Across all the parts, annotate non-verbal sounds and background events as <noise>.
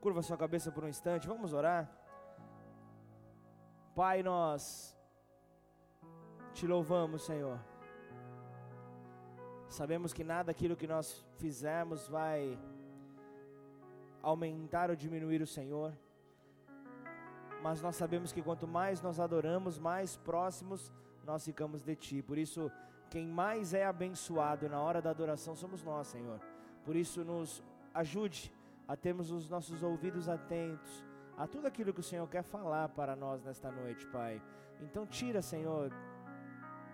Curva sua cabeça por um instante, vamos orar. Pai, nós te louvamos, Senhor. Sabemos que nada daquilo que nós fizemos vai aumentar ou diminuir o Senhor, mas nós sabemos que quanto mais nós adoramos, mais próximos nós ficamos de Ti. Por isso, quem mais é abençoado na hora da adoração somos nós, Senhor. Por isso, nos ajude a termos os nossos ouvidos atentos a tudo aquilo que o Senhor quer falar para nós nesta noite, Pai. Então, tira, Senhor,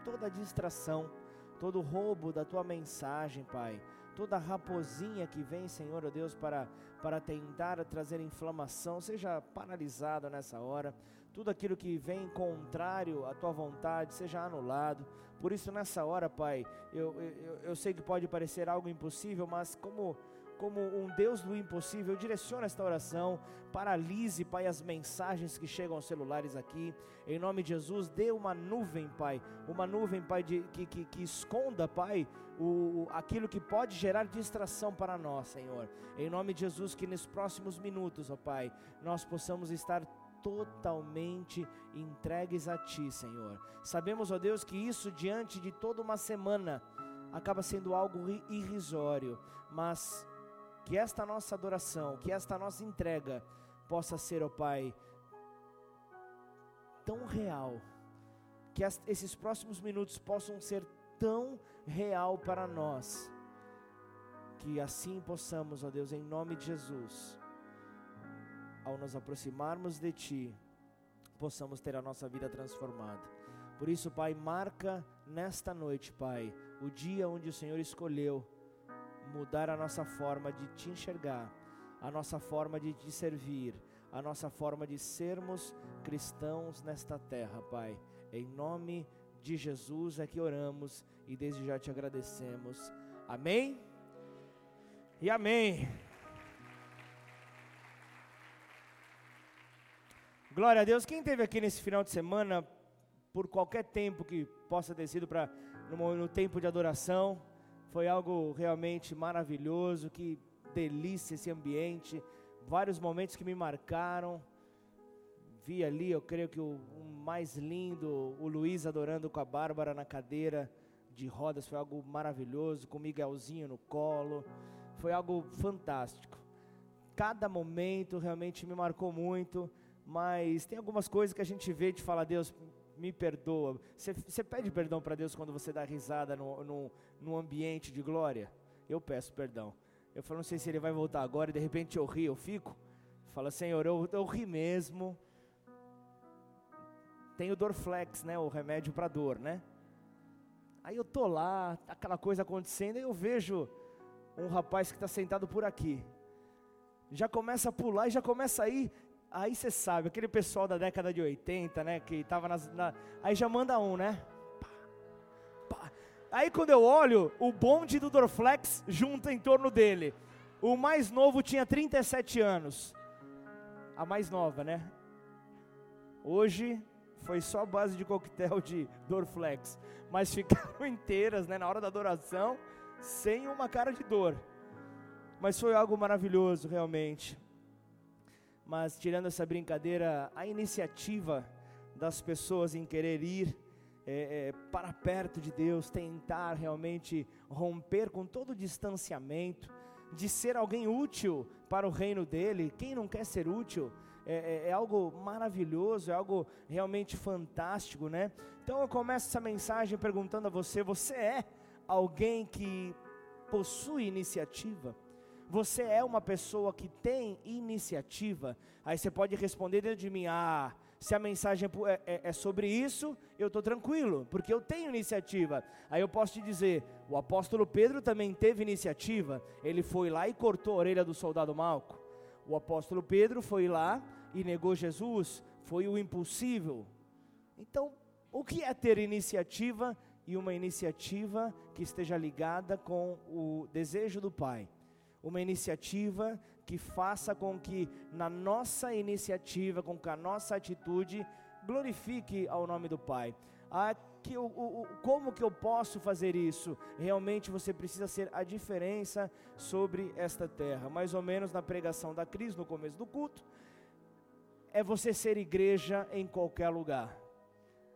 toda distração, todo roubo da tua mensagem, Pai. Toda raposinha que vem, Senhor, oh Deus, para, para tentar trazer inflamação, seja paralisado nessa hora. Tudo aquilo que vem contrário à tua vontade, seja anulado. Por isso, nessa hora, Pai, eu, eu, eu sei que pode parecer algo impossível, mas como como um Deus do impossível, direciona esta oração, paralise, Pai, as mensagens que chegam aos celulares aqui, em nome de Jesus, dê uma nuvem, Pai, uma nuvem, Pai, de, que, que, que esconda, Pai, o, aquilo que pode gerar distração para nós, Senhor, em nome de Jesus, que nos próximos minutos, ó Pai, nós possamos estar totalmente entregues a Ti, Senhor. Sabemos, ó Deus, que isso diante de toda uma semana acaba sendo algo irrisório, mas que esta nossa adoração, que esta nossa entrega possa ser, ó Pai, tão real, que esses próximos minutos possam ser tão real para nós, que assim possamos, ó Deus, em nome de Jesus, ao nos aproximarmos de Ti, possamos ter a nossa vida transformada. Por isso, Pai, marca nesta noite, Pai, o dia onde o Senhor escolheu mudar a nossa forma de te enxergar, a nossa forma de te servir, a nossa forma de sermos cristãos nesta terra, Pai. Em nome de Jesus é que oramos e desde já te agradecemos. Amém? E amém. Glória a Deus. Quem teve aqui nesse final de semana, por qualquer tempo que possa ter sido para no, no tempo de adoração, foi algo realmente maravilhoso, que delícia esse ambiente, vários momentos que me marcaram. Vi ali, eu creio que o, o mais lindo, o Luiz adorando com a Bárbara na cadeira de rodas, foi algo maravilhoso, com o Miguelzinho no colo, foi algo fantástico. Cada momento realmente me marcou muito, mas tem algumas coisas que a gente vê de falar, Deus, me perdoa. Você pede perdão para Deus quando você dá risada no, no, no, ambiente de glória? Eu peço perdão. Eu falo, não sei se ele vai voltar agora e de repente eu ri, eu fico. Fala, Senhor, eu, eu ri mesmo. Tem o Dorflex, né? O remédio para dor, né? Aí eu tô lá, aquela coisa acontecendo, e eu vejo um rapaz que está sentado por aqui. Já começa a pular e já começa a ir Aí você sabe, aquele pessoal da década de 80, né? Que tava nas. Na, aí já manda um, né? Pá, pá. Aí quando eu olho, o bonde do Dorflex junta em torno dele. O mais novo tinha 37 anos. A mais nova, né? Hoje foi só base de coquetel de Dorflex. Mas ficaram <laughs> inteiras, né? Na hora da adoração, sem uma cara de dor. Mas foi algo maravilhoso, realmente. Mas tirando essa brincadeira, a iniciativa das pessoas em querer ir é, é, para perto de Deus, tentar realmente romper com todo o distanciamento, de ser alguém útil para o reino dele. Quem não quer ser útil? É, é, é, algo maravilhoso, é algo realmente fantástico, né? Então eu começo essa mensagem perguntando a você: você é alguém que possui iniciativa? Você é uma pessoa que tem iniciativa? Aí você pode responder dentro de mim: ah, se a mensagem é, é, é sobre isso, eu estou tranquilo, porque eu tenho iniciativa. Aí eu posso te dizer: o apóstolo Pedro também teve iniciativa, ele foi lá e cortou a orelha do soldado Malco. O apóstolo Pedro foi lá e negou Jesus, foi o impossível. Então, o que é ter iniciativa e uma iniciativa que esteja ligada com o desejo do Pai? Uma iniciativa que faça com que na nossa iniciativa, com que a nossa atitude glorifique ao nome do Pai. Ah, que o, o, como que eu posso fazer isso? Realmente você precisa ser a diferença sobre esta terra. Mais ou menos na pregação da crise no começo do culto, é você ser igreja em qualquer lugar.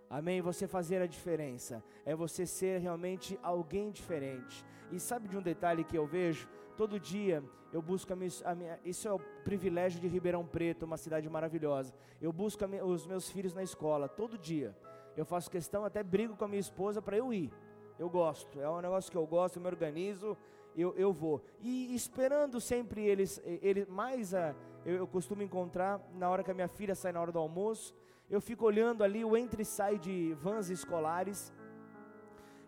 Amém? Você fazer a diferença. É você ser realmente alguém diferente. E sabe de um detalhe que eu vejo? Todo dia eu busco a minha, a minha, isso é o privilégio de Ribeirão Preto, uma cidade maravilhosa. Eu busco minha, os meus filhos na escola todo dia. Eu faço questão, até brigo com a minha esposa para eu ir. Eu gosto, é um negócio que eu gosto, eu me organizo, eu, eu vou. E esperando sempre eles, eles mais a, eu, eu costumo encontrar na hora que a minha filha sai na hora do almoço. Eu fico olhando ali o entre e sai de vans escolares.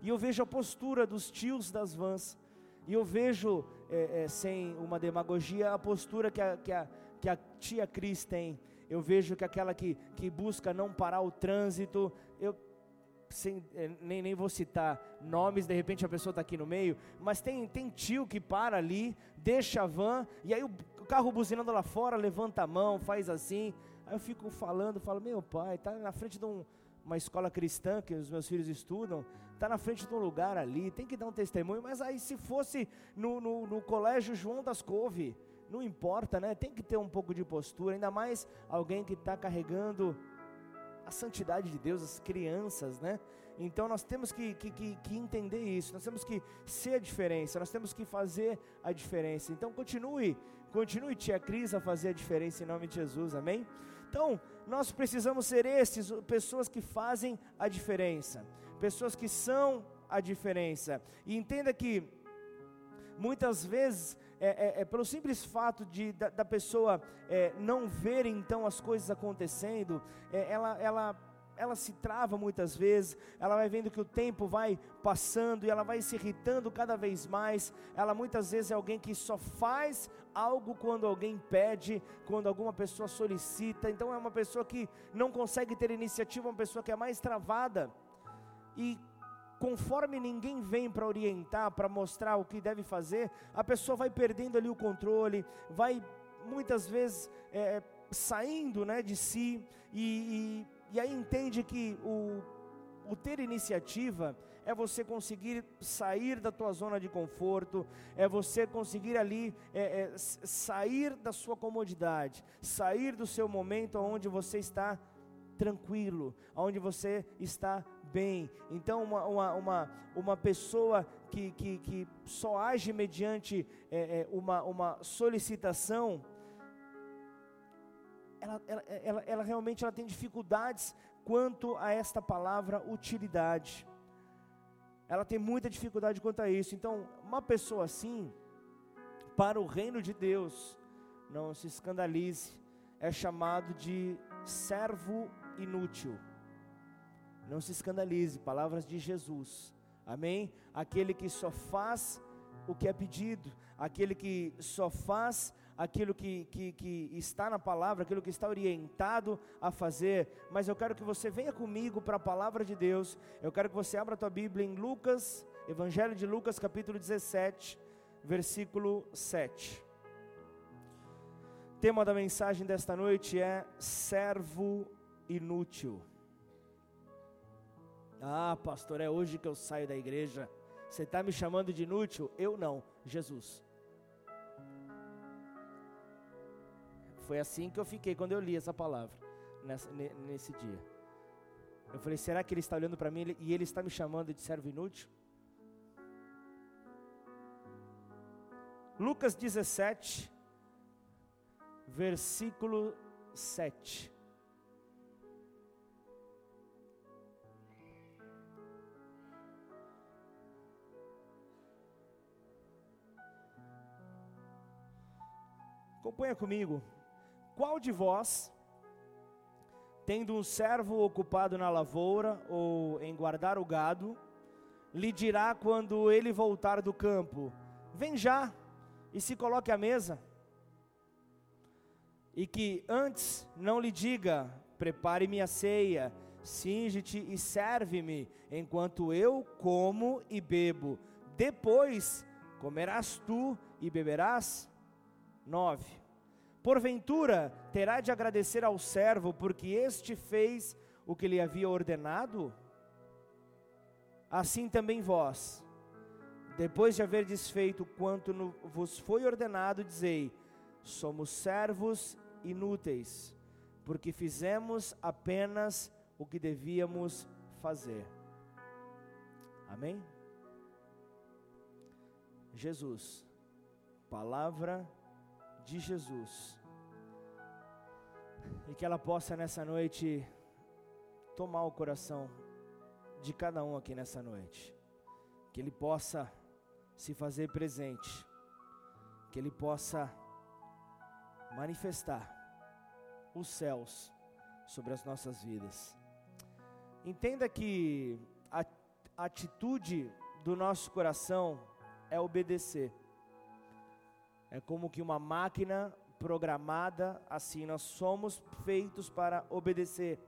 E eu vejo a postura dos tios das vans. E eu vejo, é, é, sem uma demagogia, a postura que a, que, a, que a tia Cris tem. Eu vejo que aquela que, que busca não parar o trânsito, eu sem, é, nem, nem vou citar nomes, de repente a pessoa está aqui no meio, mas tem, tem tio que para ali, deixa a van, e aí o carro buzinando lá fora, levanta a mão, faz assim. Aí eu fico falando, falo, meu pai, está na frente de um, uma escola cristã que os meus filhos estudam, está na frente de um lugar ali, tem que dar um testemunho, mas aí se fosse no, no, no colégio João das Couve, não importa, né? Tem que ter um pouco de postura, ainda mais alguém que está carregando a santidade de Deus, as crianças, né? Então nós temos que, que, que, que, entender isso, nós temos que ser a diferença, nós temos que fazer a diferença. Então continue, continue, tia Cris, a fazer a diferença em nome de Jesus, amém? Então, nós precisamos ser esses, pessoas que fazem a diferença pessoas que são a diferença. E entenda que muitas vezes é, é, é, pelo simples fato de da, da pessoa é, não ver então as coisas acontecendo, é, ela, ela, ela se trava muitas vezes, ela vai vendo que o tempo vai passando e ela vai se irritando cada vez mais. Ela muitas vezes é alguém que só faz algo quando alguém pede, quando alguma pessoa solicita. Então é uma pessoa que não consegue ter iniciativa, uma pessoa que é mais travada e conforme ninguém vem para orientar, para mostrar o que deve fazer, a pessoa vai perdendo ali o controle, vai muitas vezes é, saindo né, de si, e, e, aí entende que o, o ter iniciativa é você conseguir sair da tua zona de conforto, é você conseguir ali é, é, sair da sua comodidade, sair do seu momento onde você está tranquilo, onde você está bem. Então, uma, uma, uma, uma pessoa que, que, que só age mediante é, é, uma, uma solicitação, ela, ela, ela, ela realmente ela tem dificuldades quanto a esta palavra utilidade. Ela tem muita dificuldade quanto a isso. Então, uma pessoa assim, para o reino de Deus, não se escandalize, é chamado de servo inútil. Não se escandalize, palavras de Jesus. Amém? Aquele que só faz o que é pedido, aquele que só faz aquilo que, que, que, está na palavra, aquilo que está orientado a fazer. Mas eu quero que você venha comigo para a palavra de Deus. Eu quero que você abra a tua Bíblia em Lucas, Evangelho de Lucas, capítulo 17, versículo 7. O tema da mensagem desta noite é servo inútil. Ah, pastor, é hoje que eu saio da igreja. Você está me chamando de inútil? Eu não, Jesus. Foi assim que eu fiquei quando eu li essa palavra, nessa, nesse dia. Eu falei, será que ele está olhando para mim e ele está me chamando de servo inútil? Lucas 17, versículo 7. Acompanha comigo. Qual de vós, tendo um servo ocupado na lavoura ou em guardar o gado, lhe dirá quando ele voltar do campo: Vem já e se coloque à mesa? E que antes não lhe diga: Prepare-me a ceia, singe-te e serve-me, enquanto eu como e bebo. Depois comerás tu e beberás? 9. Porventura terá de agradecer ao servo, porque este fez o que lhe havia ordenado? assim também vós, depois de haver desfeito quanto no, vos foi ordenado, dizei: somos servos inúteis, porque fizemos apenas o que devíamos fazer. Amém? Jesus, palavra de Jesus, e que ela possa nessa noite tomar o coração de cada um aqui nessa noite, que Ele possa se fazer presente, que Ele possa manifestar os céus sobre as nossas vidas. Entenda que a atitude do nosso coração é obedecer. É como que uma máquina programada, assim nós somos feitos para obedecer.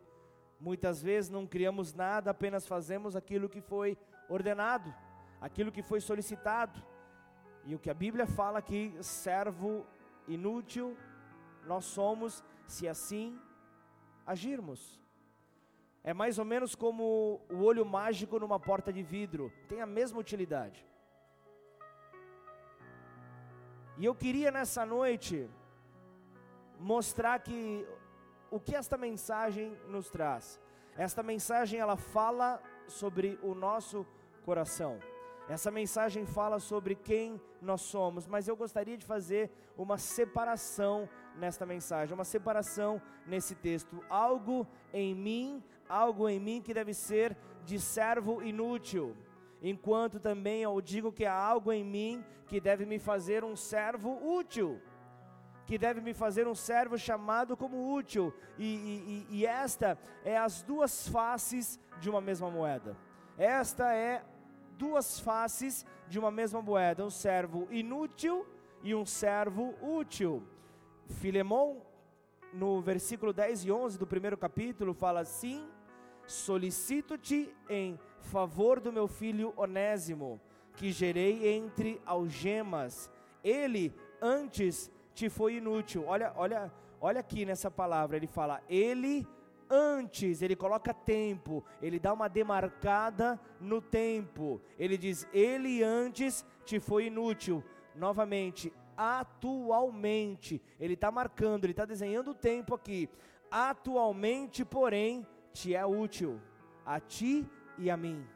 Muitas vezes não criamos nada, apenas fazemos aquilo que foi ordenado, aquilo que foi solicitado. E o que a Bíblia fala aqui, servo inútil, nós somos, se assim agirmos. É mais ou menos como o olho mágico numa porta de vidro, tem a mesma utilidade. E eu queria nessa noite mostrar que o que esta mensagem nos traz. Esta mensagem ela fala sobre o nosso coração. Essa mensagem fala sobre quem nós somos, mas eu gostaria de fazer uma separação nesta mensagem, uma separação nesse texto. Algo em mim, algo em mim que deve ser de servo inútil, enquanto também eu digo que há algo em mim que deve me fazer um servo útil que deve me fazer um servo chamado como útil, e, e, e, esta é as duas faces de uma mesma moeda. Esta é duas faces de uma mesma moeda, um servo inútil e um servo útil. Filemão, no versículo 10 e 11 do primeiro capítulo, fala assim: Solicito-te em favor do meu filho Onésimo, que gerei entre algemas. Ele antes te foi inútil. Olha, olha, olha aqui nessa palavra, ele fala: ele antes, ele coloca tempo, ele dá uma demarcada no tempo. Ele diz: Ele antes te foi inútil. Novamente, atualmente, ele está marcando, ele está desenhando o tempo aqui. Atualmente, porém, te é útil, a ti e a mim.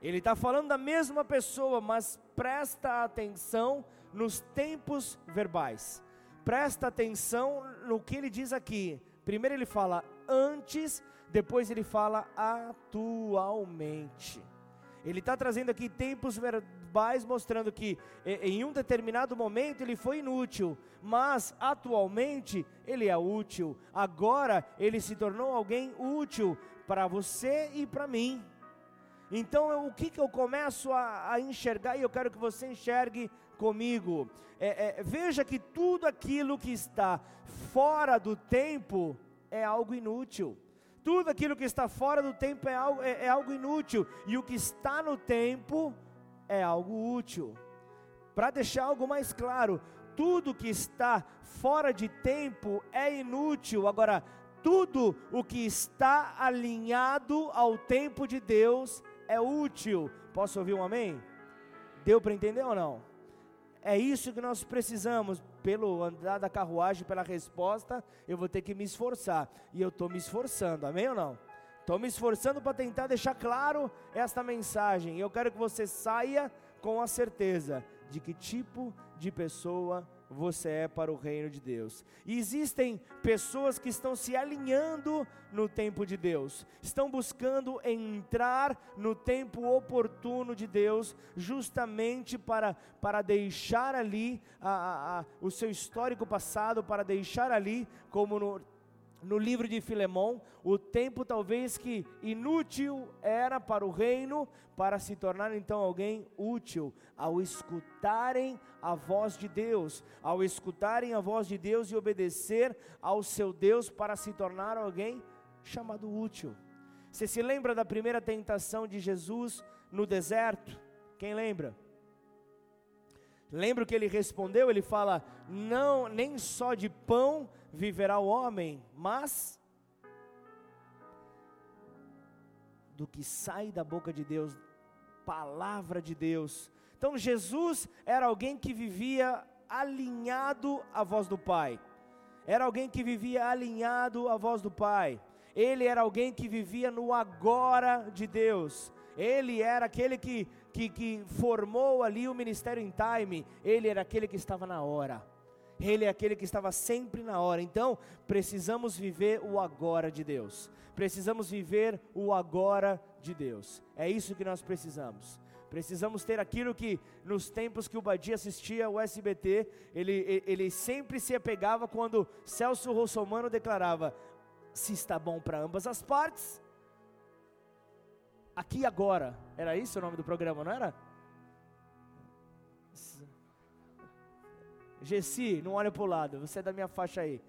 Ele está falando da mesma pessoa, mas presta atenção nos tempos verbais. Presta atenção no que ele diz aqui. Primeiro ele fala antes, depois ele fala atualmente. Ele está trazendo aqui tempos verbais mostrando que em um determinado momento ele foi inútil, mas atualmente ele é útil. Agora ele se tornou alguém útil para você e para mim. Então o que, que eu começo a, a enxergar e eu quero que você enxergue comigo. É, é, veja que tudo aquilo que está fora do tempo é algo inútil. Tudo aquilo que está fora do tempo é algo, é, é algo inútil. E o que está no tempo é algo útil. Para deixar algo mais claro, tudo que está fora de tempo é inútil. Agora, tudo o que está alinhado ao tempo de Deus é útil. Posso ouvir um amém? Deu para entender ou não? É isso que nós precisamos. Pelo andar da carruagem, pela resposta, eu vou ter que me esforçar. E eu estou me esforçando, amém ou não? Estou me esforçando para tentar deixar claro esta mensagem. Eu quero que você saia com a certeza de que tipo de pessoa você é para o reino de Deus. E existem pessoas que estão se alinhando no tempo de Deus, estão buscando entrar no tempo oportuno de Deus, justamente para, para deixar ali a, a, a, o seu histórico passado, para deixar ali, como no no livro de Filemão, o tempo talvez que inútil era para o reino, para se tornar então alguém útil, ao escutarem a voz de Deus, ao escutarem a voz de Deus e obedecer ao seu Deus para se tornar alguém chamado útil. Você se lembra da primeira tentação de Jesus no deserto? Quem lembra? Lembra o que ele respondeu? Ele fala: Não, nem só de pão viverá o homem, mas do que sai da boca de Deus, palavra de Deus. Então Jesus era alguém que vivia alinhado à voz do Pai. Era alguém que vivia alinhado à voz do Pai. Ele era alguém que vivia no agora de Deus. Ele era aquele que, que, que formou ali o ministério em time. Ele era aquele que estava na hora. Ele é aquele que estava sempre na hora. Então, precisamos viver o agora de Deus. Precisamos viver o agora de Deus. É isso que nós precisamos. Precisamos ter aquilo que nos tempos que o Badia assistia o SBT, ele, ele sempre se apegava quando Celso Russomano declarava: se está bom para ambas as partes, aqui agora. Era isso o nome do programa, não era? Gessi, não olha para o lado, você é da minha faixa aí.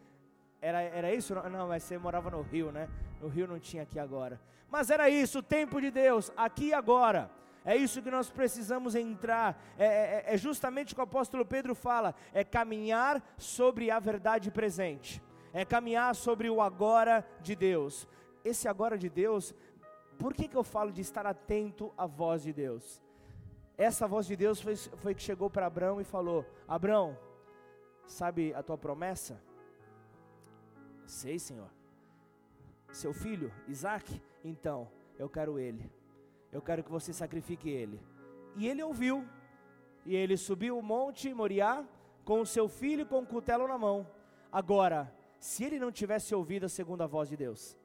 Era, era isso? Não, mas você morava no Rio, né? No Rio não tinha aqui agora. Mas era isso, o tempo de Deus, aqui e agora. É isso que nós precisamos entrar. É, é, é, justamente o que o apóstolo Pedro fala: é caminhar sobre a verdade presente, é caminhar sobre o agora de Deus. Esse agora de Deus, por que, que eu falo de estar atento à voz de Deus? Essa voz de Deus foi, foi que chegou para Abraão e falou: Abraão, sabe a tua promessa? Sei, Senhor. Seu filho, Isaac? Então, eu quero ele. Eu quero que você sacrifique ele. E ele ouviu. E ele subiu o monte Moriá com o seu filho com o cutelo na mão. Agora, se ele não tivesse ouvido a segunda voz de Deus,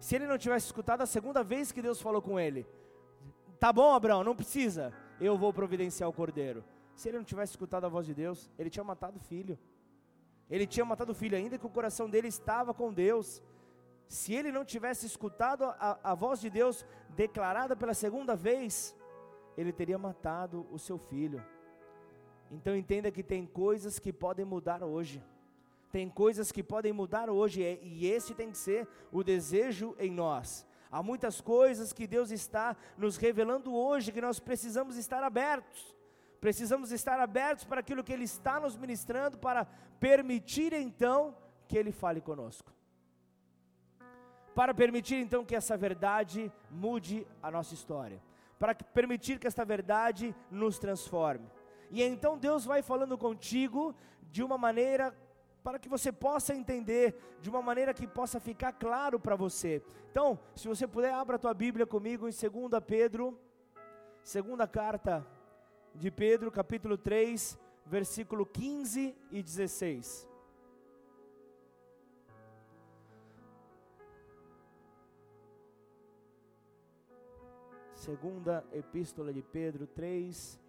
se ele não tivesse escutado a segunda vez que Deus falou com ele, tá bom, Abraão, não precisa, eu vou providenciar o cordeiro. Se ele não tivesse escutado a voz de Deus, ele tinha matado o filho. Ele tinha matado o filho, ainda que o coração dele estava com Deus. Se ele não tivesse escutado a, a voz de Deus declarada pela segunda vez, ele teria matado o seu filho. Então entenda que tem coisas que podem mudar hoje. Tem coisas que podem mudar hoje, e esse tem que ser o desejo em nós. Há muitas coisas que Deus está nos revelando hoje que nós precisamos estar abertos. Precisamos estar abertos para aquilo que Ele está nos ministrando, para permitir então que Ele fale conosco. Para permitir então que essa verdade mude a nossa história. Para permitir que esta verdade nos transforme. E então Deus vai falando contigo de uma maneira para que você possa entender, de uma maneira que possa ficar claro para você. Então, se você puder, abra a tua Bíblia comigo em 2 Pedro, segunda carta de Pedro, capítulo 3, versículo 15 e 16. Segunda Epístola de Pedro 3,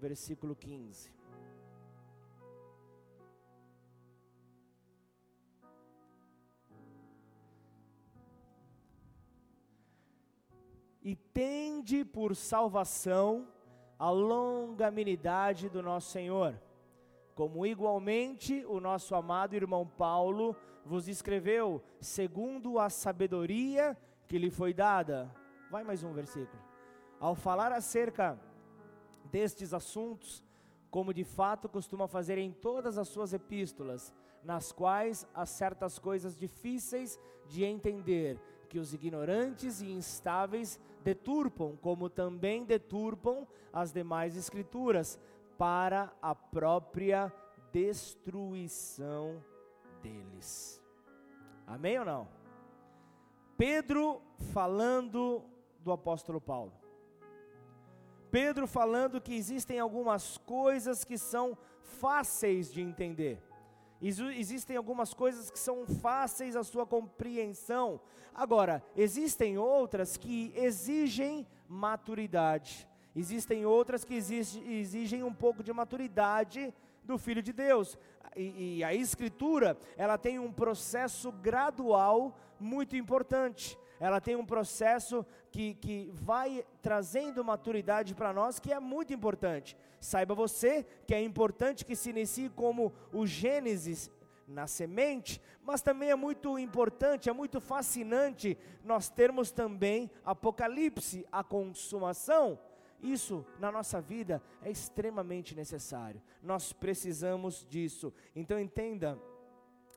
versículo 15. E tende por salvação a longanimidade do nosso Senhor, como igualmente o nosso amado irmão Paulo vos escreveu, segundo a sabedoria que lhe foi dada. Vai mais um versículo. Ao falar acerca destes assuntos, como de fato costuma fazer em todas as suas epístolas, nas quais há certas coisas difíceis de entender, que os ignorantes e instáveis deturpam, como também deturpam as demais escrituras, para a própria destruição deles. Amém ou não? Pedro falando do apóstolo Paulo. Pedro falando que existem algumas coisas que são fáceis de entender. Existem algumas coisas que são fáceis a sua compreensão. Agora, existem outras que exigem maturidade. Existem outras que exigem um pouco de maturidade do Filho de Deus. E, e a Escritura, ela tem um processo gradual muito importante ela tem um processo que, que vai trazendo maturidade para nós, que é muito importante. Saiba você que é importante que se inicie como o Gênesis na semente, mas também é muito importante, é muito fascinante nós termos também Apocalipse, a consumação. Isso na nossa vida é extremamente necessário. Nós precisamos disso. Então entenda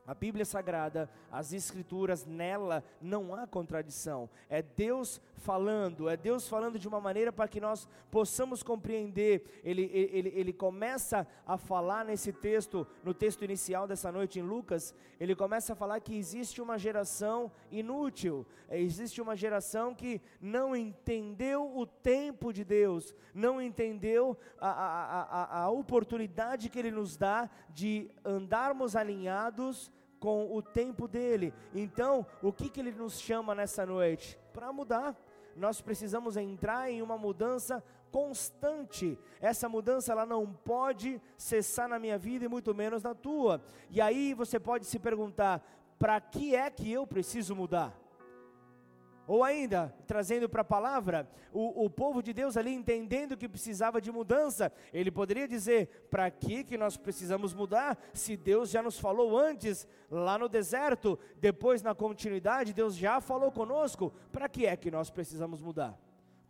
A Bíblia Sagrada, as Escrituras, nela não há contradição. É Deus falando, é Deus falando de uma maneira para que nós possamos compreender. Ele, ele, ele começa a falar nesse texto, no texto inicial dessa noite em Lucas, ele começa a falar que existe uma geração inútil, é, existe uma geração que não entendeu o tempo de Deus, não entendeu a, a, a, a oportunidade que Ele nos dá de andarmos alinhados com o tempo dele. Então, o que, que ele nos chama nessa noite? Para mudar. Nós precisamos entrar em uma mudança constante. Essa mudança ela não pode cessar na minha vida e muito menos na tua. E aí você pode se perguntar: para que é que eu preciso mudar? Ou ainda, trazendo para a palavra, o, o povo de Deus ali entendendo que precisava de mudança, ele poderia dizer: para que, que nós precisamos mudar? Se Deus já nos falou antes, lá no deserto, depois na continuidade, Deus já falou conosco, para que é que nós precisamos mudar?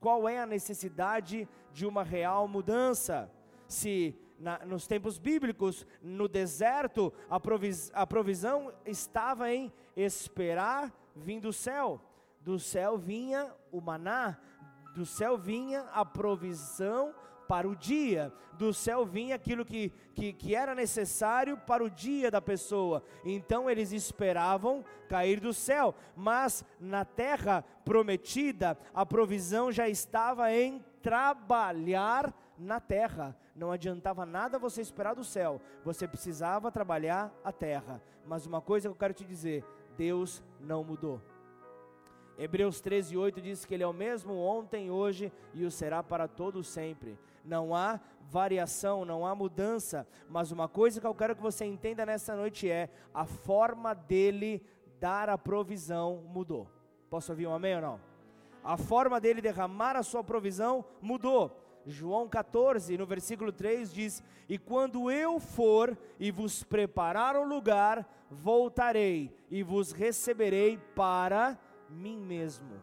Qual é a necessidade de uma real mudança? Se na, nos tempos bíblicos, no deserto, a, provis, a provisão estava em esperar vir do céu do céu vinha o maná, do céu vinha a provisão para o dia, do céu vinha aquilo que, que, que, era necessário para o dia da pessoa. Então eles esperavam cair do céu, mas na terra prometida, a provisão já estava em trabalhar na terra. Não adiantava nada você esperar do céu, você precisava trabalhar a terra. Mas uma coisa que eu quero te dizer: Deus não mudou. Hebreus 13, 8 diz que Ele é o mesmo ontem, hoje e o será para todo sempre. Não há variação, não há mudança, mas uma coisa que eu quero que você entenda nessa noite é: a forma dele dar a provisão mudou. Posso ouvir um amém ou não? A forma dele derramar a sua provisão mudou. João 14, no versículo 3 diz: E quando eu for e vos preparar o lugar, voltarei e vos receberei para mim mesmo.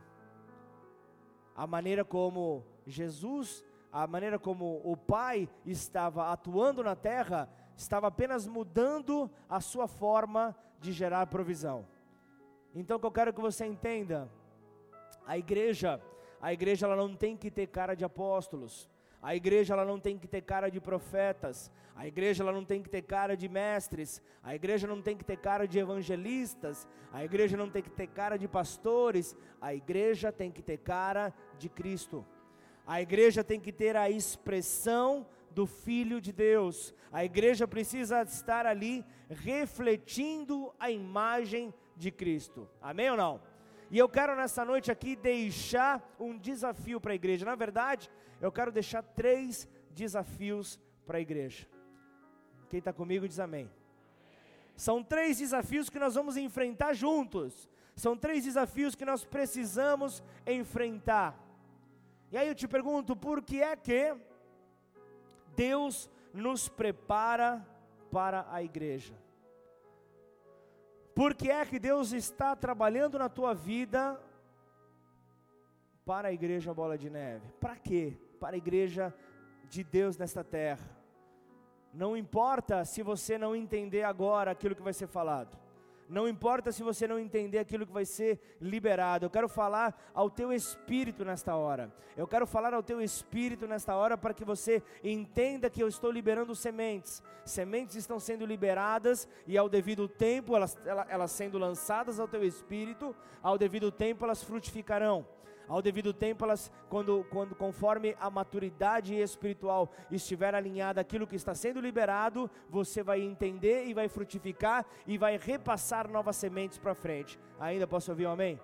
A maneira como Jesus, a maneira como o Pai estava atuando na terra, estava apenas mudando a sua forma de gerar provisão. Então, o que eu quero que você entenda, a igreja, a igreja ela não tem que ter cara de apóstolos. A igreja ela não tem que ter cara de profetas, a igreja ela não tem que ter cara de mestres, a igreja não tem que ter cara de evangelistas, a igreja não tem que ter cara de pastores, a igreja tem que ter cara de Cristo. A igreja tem que ter a expressão do Filho de Deus. A igreja precisa estar ali refletindo a imagem de Cristo. Amém ou não? E eu quero nessa noite aqui deixar um desafio para a igreja. Na verdade, eu quero deixar três desafios para a igreja. Quem está comigo diz amém. São três desafios que nós vamos enfrentar juntos. São três desafios que nós precisamos enfrentar. E aí eu te pergunto, por que é que Deus nos prepara para a igreja? Por que é que Deus está trabalhando na tua vida para a igreja Bola de Neve? Para quê? para a igreja de Deus nesta terra. Não importa se você não entender agora aquilo que vai ser falado. Não importa se você não entender aquilo que vai ser liberado. Eu quero falar ao teu espírito nesta hora. Eu quero falar ao teu espírito nesta hora para que você entenda que eu estou liberando sementes. Sementes estão sendo liberadas e ao devido tempo elas, elas, sendo lançadas ao teu espírito, ao devido tempo elas frutificarão ao devido tempo, elas, quando, quando conforme a maturidade espiritual estiver alinhada aquilo que está sendo liberado, você vai entender e vai frutificar e vai repassar novas sementes para frente. Ainda posso ouvir um amém?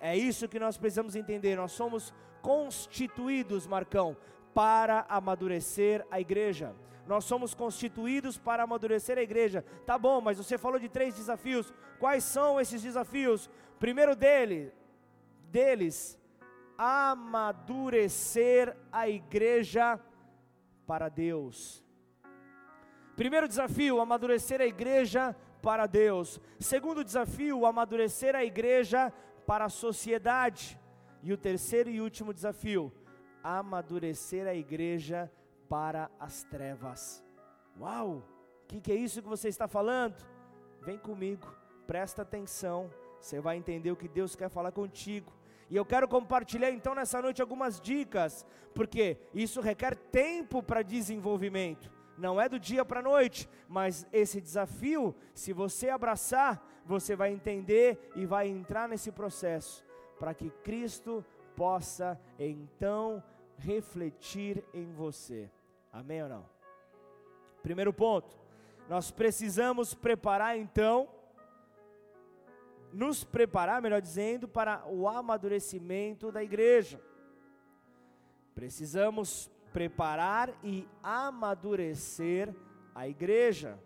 É isso que nós precisamos entender. Nós somos constituídos, Marcão, para amadurecer a igreja. Nós somos constituídos para amadurecer a igreja. Tá bom, mas você falou de três desafios. Quais são esses desafios? Primeiro dele, deles amadurecer a igreja para Deus. Primeiro desafio, amadurecer a igreja para Deus. Segundo desafio, amadurecer a igreja para a sociedade. E o terceiro e último desafio, amadurecer a igreja para as trevas. Uau! O que, que é isso que você está falando? vem comigo, presta atenção, você vai entender o que Deus quer falar contigo. E eu quero compartilhar então nessa noite algumas dicas, porque isso requer tempo para desenvolvimento. Não é do dia para a noite, mas esse desafio, se você abraçar, você vai entender e vai entrar nesse processo, para que Cristo possa então refletir em você. Amém ou não? Primeiro ponto, nós precisamos preparar então nos preparar, melhor dizendo, para o amadurecimento da igreja. Precisamos preparar e amadurecer a igreja.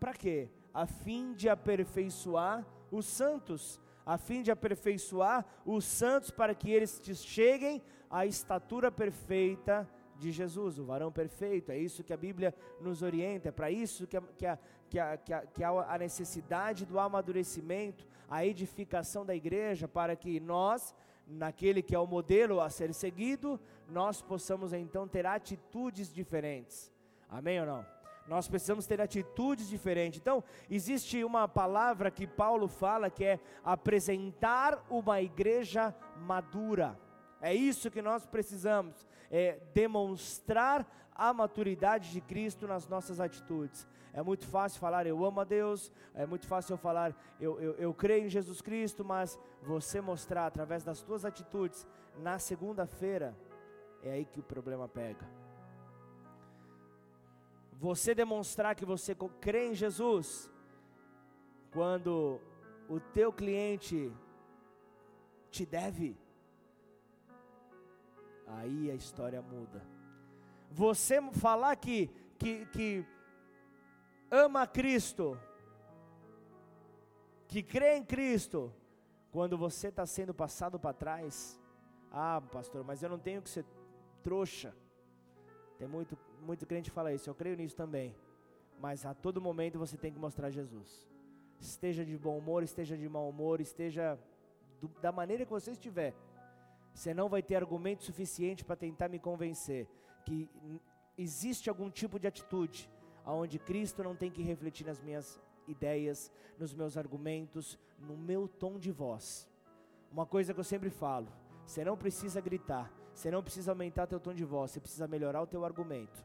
Para quê? A fim de aperfeiçoar os santos, a fim de aperfeiçoar os santos para que eles cheguem à estatura perfeita de Jesus, o varão perfeito. É isso que a Bíblia nos orienta, é para isso que, a, que, a, que, a, que, há a necessidade do amadurecimento, a edificação da igreja, para que nós, naquele que é o modelo a ser seguido, nós possamos então ter atitudes diferentes. Amém ou não? Nós precisamos ter atitudes diferentes. Então, existe uma palavra que Paulo fala que é apresentar uma igreja madura. É isso que nós precisamos, é demonstrar a maturidade de Cristo nas nossas atitudes. É muito fácil falar eu amo a Deus, é muito fácil eu falar eu, eu, eu creio em Jesus Cristo, mas você mostrar através das suas atitudes na segunda-feira, é aí que o problema pega. Você demonstrar que você crê em Jesus, quando o teu cliente te deve, aí a história muda. Você falar que, que, que ama Cristo, que crê em Cristo, quando você está sendo passado para trás, ah, pastor, mas eu não tenho que ser trouxa. Tem muito, muito crente que fala isso, eu creio nisso também. Mas a todo momento você tem que mostrar Jesus. Esteja de bom humor, esteja de mau humor, esteja do, da maneira que você estiver. Você não vai ter argumento suficiente para tentar me convencer que existe algum tipo de atitude aonde Cristo não tem que refletir nas minhas ideias, nos meus argumentos, no meu tom de voz. Uma coisa que eu sempre falo: você não precisa gritar, você não precisa aumentar teu tom de voz, você precisa melhorar o teu argumento.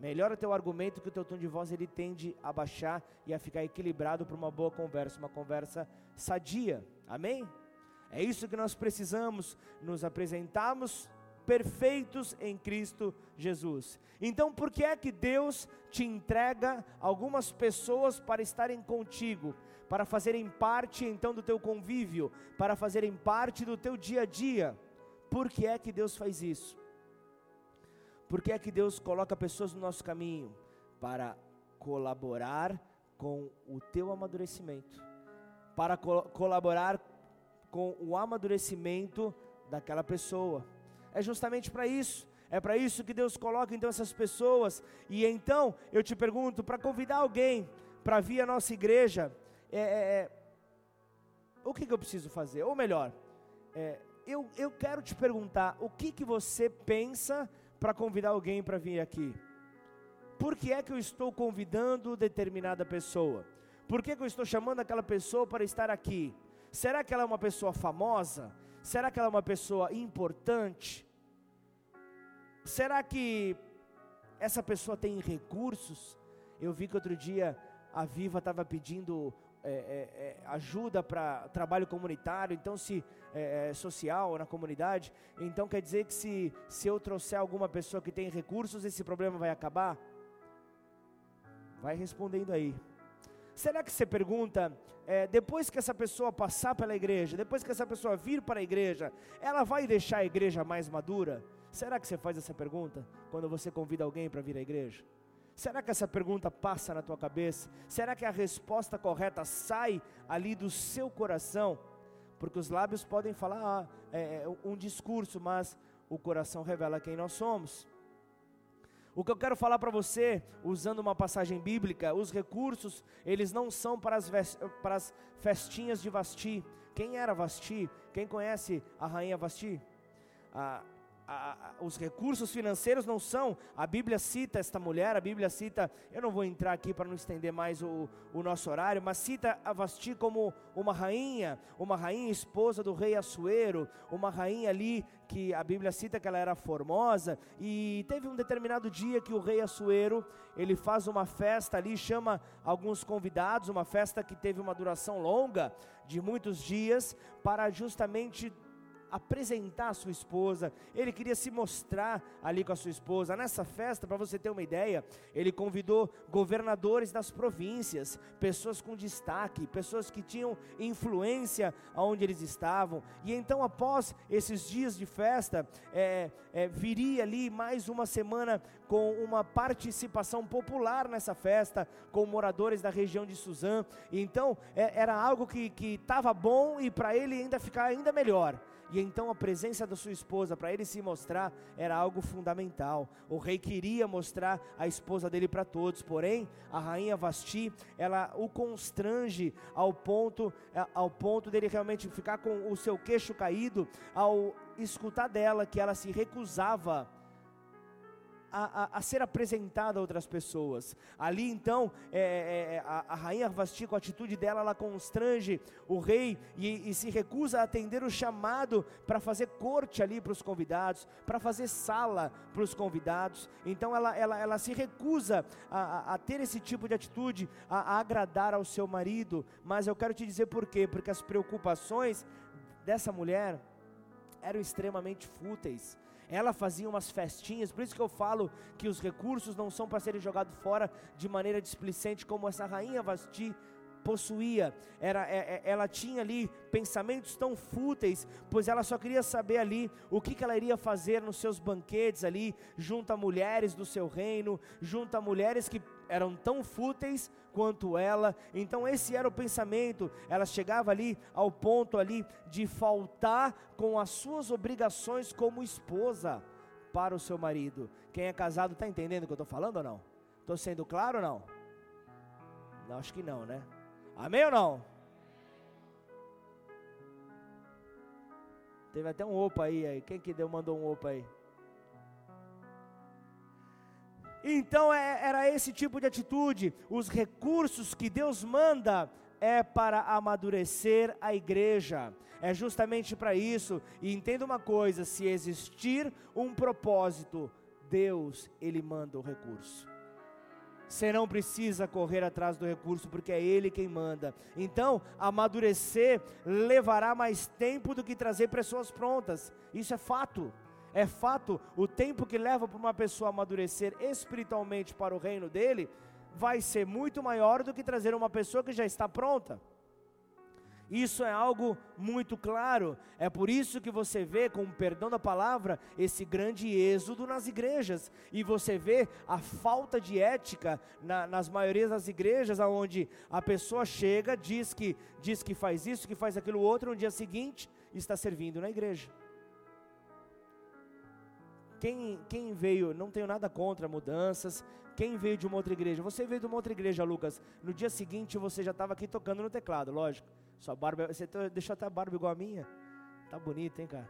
Melhora teu argumento que o teu tom de voz ele tende a baixar e a ficar equilibrado para uma boa conversa, uma conversa sadia. Amém? É isso que nós precisamos nos apresentarmos perfeitos em Cristo Jesus. Então, por que é que Deus te entrega algumas pessoas para estarem contigo, para fazerem parte então do teu convívio, para fazerem parte do teu dia a dia? Por que é que Deus faz isso? Por que é que Deus coloca pessoas no nosso caminho? Para colaborar com o teu amadurecimento, para co colaborar com o amadurecimento daquela pessoa é justamente para isso. É para isso que Deus coloca então essas pessoas. E então eu te pergunto: para convidar alguém para vir à nossa igreja, é, é, é, o que, que, eu preciso fazer? Ou melhor, é, eu, eu quero te perguntar: o que, que você pensa para convidar alguém para vir aqui? Por que é que eu estou convidando determinada pessoa? Por que, que eu estou chamando aquela pessoa para estar aqui? Será que ela é uma pessoa famosa? Será que ela é uma pessoa importante? Será que essa pessoa tem recursos? Eu vi que outro dia a Viva estava pedindo é, é, é, ajuda para trabalho comunitário, então se é, é, social na comunidade, então quer dizer que se, se eu trouxer alguma pessoa que tem recursos, esse problema vai acabar? Vai respondendo aí. Será que você pergunta, é, depois que essa pessoa passar pela igreja, depois que essa pessoa vir para a igreja, ela vai deixar a igreja mais madura? Será que você faz essa pergunta quando você convida alguém para vir à igreja? Será que essa pergunta passa na tua cabeça? Será que a resposta correta sai ali do seu coração? Porque os lábios podem falar ah, é, é um discurso, mas o coração revela quem nós somos. O que eu quero falar para você, usando uma passagem bíblica, os recursos, eles não são para as, para as festinhas de Vasti. Quem era Vasti? Quem conhece a rainha Vasti? A, os recursos financeiros não são. A Bíblia cita esta mulher, a Bíblia cita, eu não vou entrar aqui para não estender mais o, o nosso horário, mas cita a Vasti como uma rainha, uma rainha esposa do rei Assuero, uma rainha ali que a Bíblia cita que ela era formosa, e teve um determinado dia que o rei Assuero, ele faz uma festa ali, chama alguns convidados, uma festa que teve uma duração longa, de muitos dias, para justamente apresentar a sua esposa, ele queria se mostrar ali com a sua esposa. Nessa festa, para você ter uma ideia, ele convidou governadores das províncias, pessoas com destaque, pessoas que tinham influência aonde eles estavam. E então, após esses dias de festa, é, é, viria ali mais uma semana com uma participação popular nessa festa, com moradores da região de Suzã. Então, é, era algo que estava bom e para ele ainda ficar ainda melhor. E então a presença da sua esposa para ele se mostrar era algo fundamental. O rei queria mostrar a esposa dele para todos, porém a rainha Vasti, ela o constrange ao ponto ao ponto dele realmente ficar com o seu queixo caído ao escutar dela que ela se recusava a, a, a, ser apresentada a outras pessoas. Ali então, é, é, é a, a, rainha Vasti, com a atitude dela, ela constrange o rei e, e se recusa a atender o chamado para fazer corte ali para os convidados, para fazer sala para os convidados. Então ela, ela, ela se recusa a, a, ter esse tipo de atitude, a, a agradar ao seu marido. Mas eu quero te dizer por quê? Porque as preocupações dessa mulher eram extremamente fúteis ela fazia umas festinhas, por isso que eu falo que os recursos não são para serem jogados fora de maneira displicente, como essa rainha Vasti possuía, era, é, é, ela tinha ali pensamentos tão fúteis, pois ela só queria saber ali o que, que ela iria fazer nos seus banquetes ali, junto a mulheres do seu reino, junto a mulheres que eram tão fúteis quanto ela. Então esse era o pensamento. Ela chegava ali ao ponto ali de faltar com as suas obrigações como esposa para o seu marido. Quem é casado está entendendo o que eu estou falando ou não? Estou sendo claro ou não? Não, acho que não, né? Amém ou não? Teve até um opa aí, aí. Quem que deu mandou um opa aí? Então é, era esse tipo de atitude. Os recursos que Deus manda é para amadurecer a igreja. É justamente para isso. E entenda uma coisa: se existir um propósito, Deus ele manda o recurso. Você não precisa correr atrás do recurso, porque é Ele quem manda. Então, amadurecer levará mais tempo do que trazer pessoas prontas. Isso é fato. É fato, o tempo que leva para uma pessoa amadurecer espiritualmente para o reino dele, vai ser muito maior do que trazer uma pessoa que já está pronta. Isso é algo muito claro. É por isso que você vê, com o perdão da palavra, esse grande êxodo nas igrejas. E você vê a falta de ética na, nas maiorias das igrejas, onde a pessoa chega, diz que, diz que faz isso, que faz aquilo outro, no dia seguinte está servindo na igreja. Quem, quem veio, não tenho nada contra mudanças, quem veio de uma outra igreja? Você veio de uma outra igreja, Lucas. No dia seguinte você já estava aqui tocando no teclado, lógico. Sua barba, você deixou até a barba igual a minha. Tá bonito, hein, cara?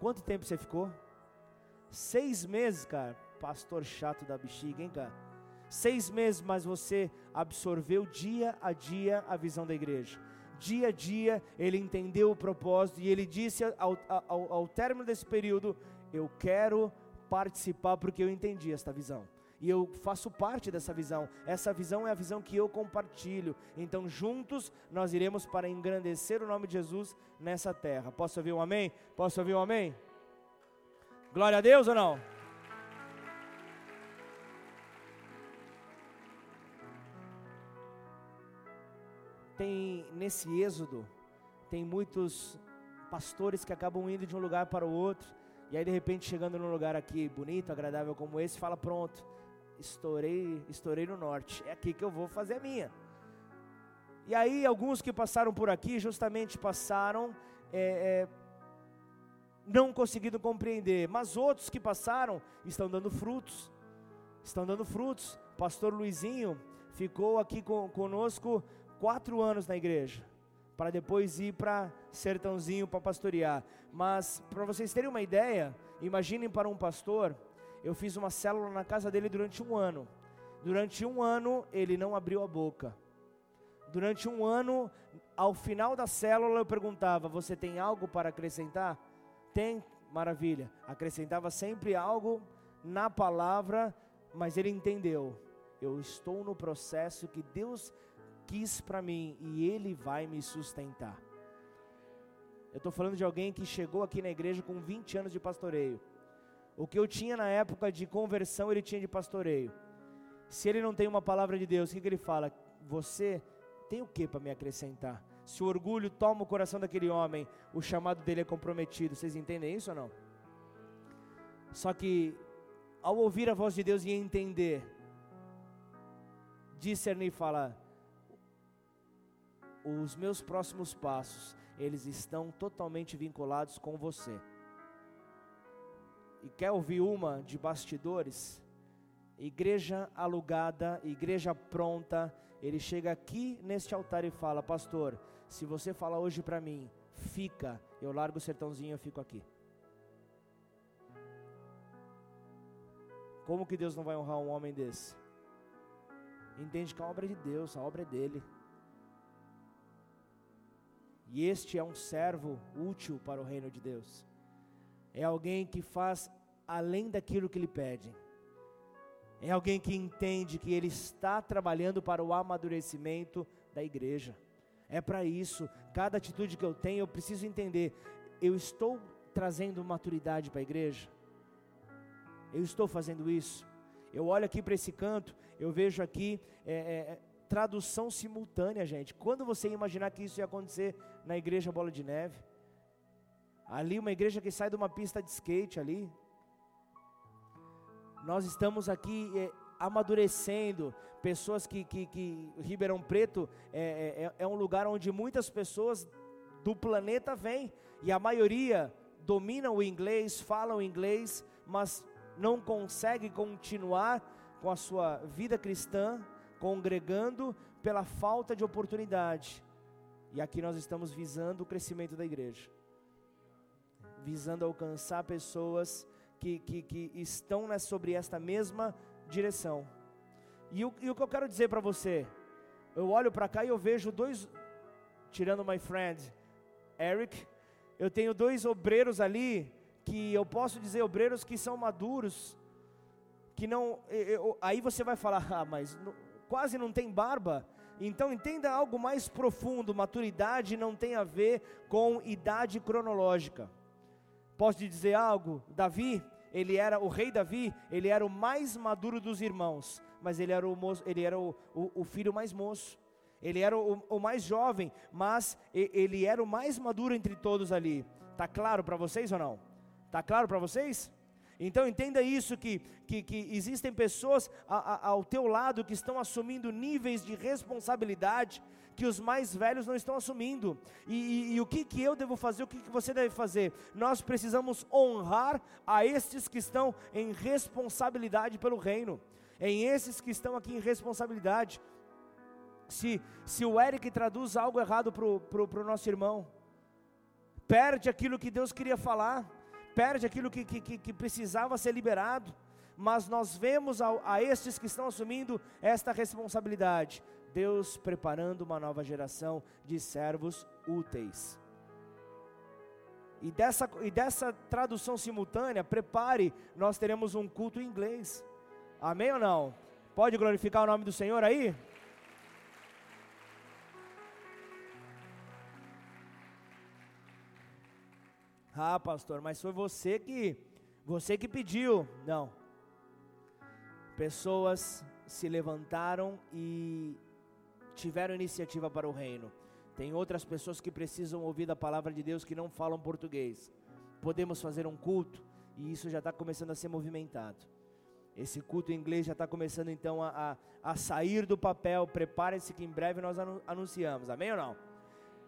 Quanto tempo você ficou? Seis meses, cara. Pastor chato da bexiga, hein, cara? Seis meses, mas você absorveu dia a dia a visão da igreja. Dia a dia ele entendeu o propósito e ele disse ao, ao, ao término desse período: Eu quero participar porque eu entendi esta visão e eu faço parte dessa visão. Essa visão é a visão que eu compartilho. Então, juntos, nós iremos para engrandecer o nome de Jesus nessa terra. Posso ouvir um amém? Posso ouvir um amém? Glória a Deus ou não? Tem nesse êxodo, tem muitos pastores que acabam indo de um lugar para o outro, e aí de repente chegando num lugar aqui bonito, agradável como esse, fala: pronto, estourei, estourei no norte. É aqui que eu vou fazer a minha. E aí alguns que passaram por aqui justamente passaram é, é, não conseguindo compreender, mas outros que passaram estão dando frutos. Estão dando frutos. Pastor Luizinho ficou aqui com, conosco quatro anos na igreja. para depois ir para sertãozinho para pastorear. Mas para vocês terem uma ideia, imaginem para um pastor, eu fiz uma célula na casa dele durante um ano. Durante um ano ele não abriu a boca. Durante um ano, ao final da célula eu perguntava: Você tem algo para acrescentar? Tem, maravilha. Acrescentava sempre algo na palavra, mas ele entendeu. Eu estou no processo que Deus quis para mim e Ele vai me sustentar. Eu estou falando de alguém que chegou aqui na igreja com 20 anos de pastoreio. O que eu tinha na época de conversão, ele tinha de pastoreio. Se ele não tem uma palavra de Deus, o que, que ele fala? Você tem o que para me acrescentar? Se o orgulho toma o coração daquele homem, o chamado dele é comprometido. Vocês entendem isso ou não? Só que, ao ouvir a voz de Deus e entender, discernir e falar: os meus próximos passos, eles estão totalmente vinculados com você. E quer ouvir uma de bastidores? Igreja alugada, igreja pronta. Ele chega aqui neste altar e fala: Pastor, se você falar hoje para mim, fica, eu largo o sertãozinho, eu fico aqui. Como que Deus não vai honrar um homem desse? Entende que a obra é de Deus, a obra é dele. E este é um servo útil para o reino de Deus. É alguém que faz além daquilo que lhe pedem. É alguém que entende que ele está trabalhando para o amadurecimento da igreja. É para isso, cada atitude que eu tenho, eu preciso entender: eu estou trazendo maturidade para a igreja? Eu estou fazendo isso? Eu olho aqui para esse canto, eu vejo aqui é, é, tradução simultânea, gente. Quando você imaginar que isso ia acontecer na igreja Bola de Neve? Ali, uma igreja que sai de uma pista de skate ali. Nós estamos aqui é, amadurecendo, pessoas que, que, que Ribeirão Preto é, é, é, é um lugar onde muitas pessoas do planeta vêm, e a maioria domina o inglês, fala o inglês, mas não consegue continuar com a sua vida cristã, congregando pela falta de oportunidade. E aqui nós estamos visando o crescimento da igreja, visando alcançar pessoas que, que, que estão né, sobre esta mesma direção. E o, e o que eu quero dizer para você, eu olho para cá e eu vejo dois, tirando my friend Eric, eu tenho dois obreiros ali que eu posso dizer obreiros que são maduros, que não, eu, aí você vai falar, <laughs> ah, mas quase não tem barba. Então entenda algo mais profundo, maturidade não tem a ver com idade cronológica. Posso te dizer algo? Davi, ele era o rei Davi, ele era o mais maduro dos irmãos, mas ele era o, moço, ele era o, o, o filho mais moço. Ele era o, o mais jovem, mas ele era o mais maduro entre todos ali. Tá claro para vocês ou não? Tá claro para vocês? Então entenda isso que, que, que existem pessoas a, a, ao teu lado que estão assumindo níveis de responsabilidade que os mais velhos não estão assumindo. E, e, e o que, que eu devo fazer, o que, que você deve fazer? Nós precisamos honrar a estes que estão em responsabilidade pelo reino, em esses que estão aqui em responsabilidade. Se, se o Eric traduz algo errado para o nosso irmão, perde aquilo que Deus queria falar perde aquilo que, que, que precisava ser liberado, mas nós vemos a, a estes que estão assumindo esta responsabilidade, Deus preparando uma nova geração de servos úteis. E dessa, e dessa tradução simultânea, prepare, nós teremos um culto em inglês. Amém ou não? Pode glorificar o nome do Senhor aí? Ah, pastor, mas foi você que você que pediu. Não. Pessoas se levantaram e tiveram iniciativa para o reino. Tem outras pessoas que precisam ouvir da palavra de Deus que não falam português. Podemos fazer um culto e isso já está começando a ser movimentado. Esse culto em inglês já está começando então a, a, a sair do papel. Prepare-se que em breve nós anunciamos. Amém ou não?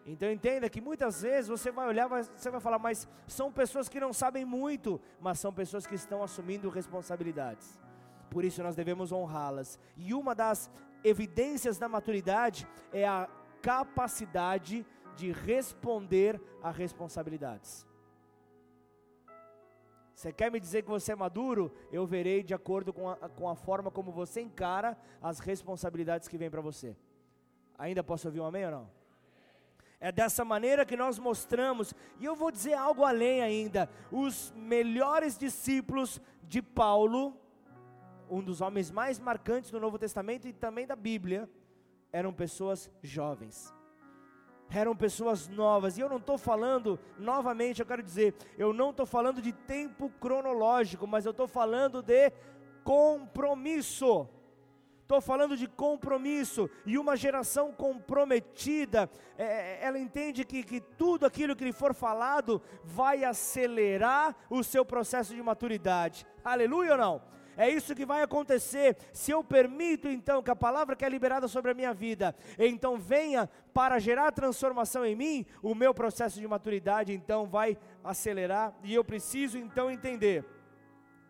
Então entenda que muitas vezes você vai olhar, você vai falar, mas são pessoas que não sabem muito, mas são pessoas que estão assumindo responsabilidades. Por isso nós devemos honrá-las. E uma das evidências da maturidade é a capacidade de responder a responsabilidades. Você quer me dizer que você é maduro? Eu verei de acordo com a, com a forma como você encara as responsabilidades que vêm para você. Ainda posso ouvir um amém ou não? É dessa maneira que nós mostramos, e eu vou dizer algo além ainda: os melhores discípulos de Paulo, um dos homens mais marcantes do Novo Testamento e também da Bíblia, eram pessoas jovens. Eram pessoas novas, e eu não estou falando, novamente, eu quero dizer, eu não estou falando de tempo cronológico, mas eu estou falando de compromisso. Estou falando de compromisso e uma geração comprometida, é, é, ela entende que, que tudo aquilo que lhe for falado vai acelerar o seu processo de maturidade. Aleluia ou não? É isso que vai acontecer se eu permito então que a palavra que é liberada sobre a minha vida, então venha para gerar transformação em mim, o meu processo de maturidade então vai acelerar e eu preciso então entender.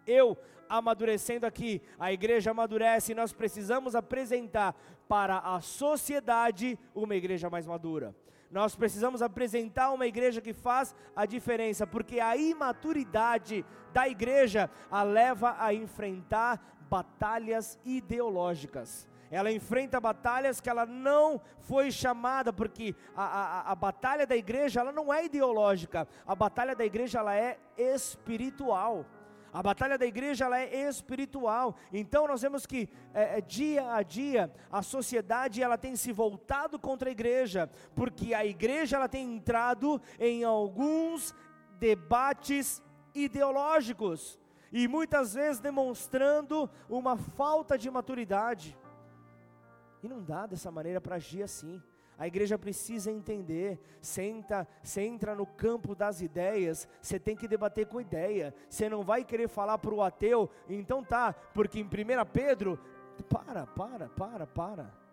Eu amadurecendo aqui, a igreja amadurece e nós precisamos apresentar para a sociedade uma igreja mais madura. Nós precisamos apresentar uma igreja que faz a diferença, porque a imaturidade da igreja a leva a enfrentar batalhas ideológicas. Ela enfrenta batalhas que ela não foi chamada, porque a, a, a batalha da igreja ela não é ideológica, a batalha da igreja ela é espiritual. A batalha da igreja ela é espiritual. Então nós vemos que é, é, dia a dia a sociedade ela tem se voltado contra a igreja, porque a igreja ela tem entrado em alguns debates ideológicos e muitas vezes demonstrando uma falta de maturidade. E não dá dessa maneira para agir assim. A igreja precisa entender. Senta, você entra no campo das ideias, você tem que debater com ideia. Você não vai querer falar para o ateu, então tá, porque em 1 Pedro, para, para, para, para.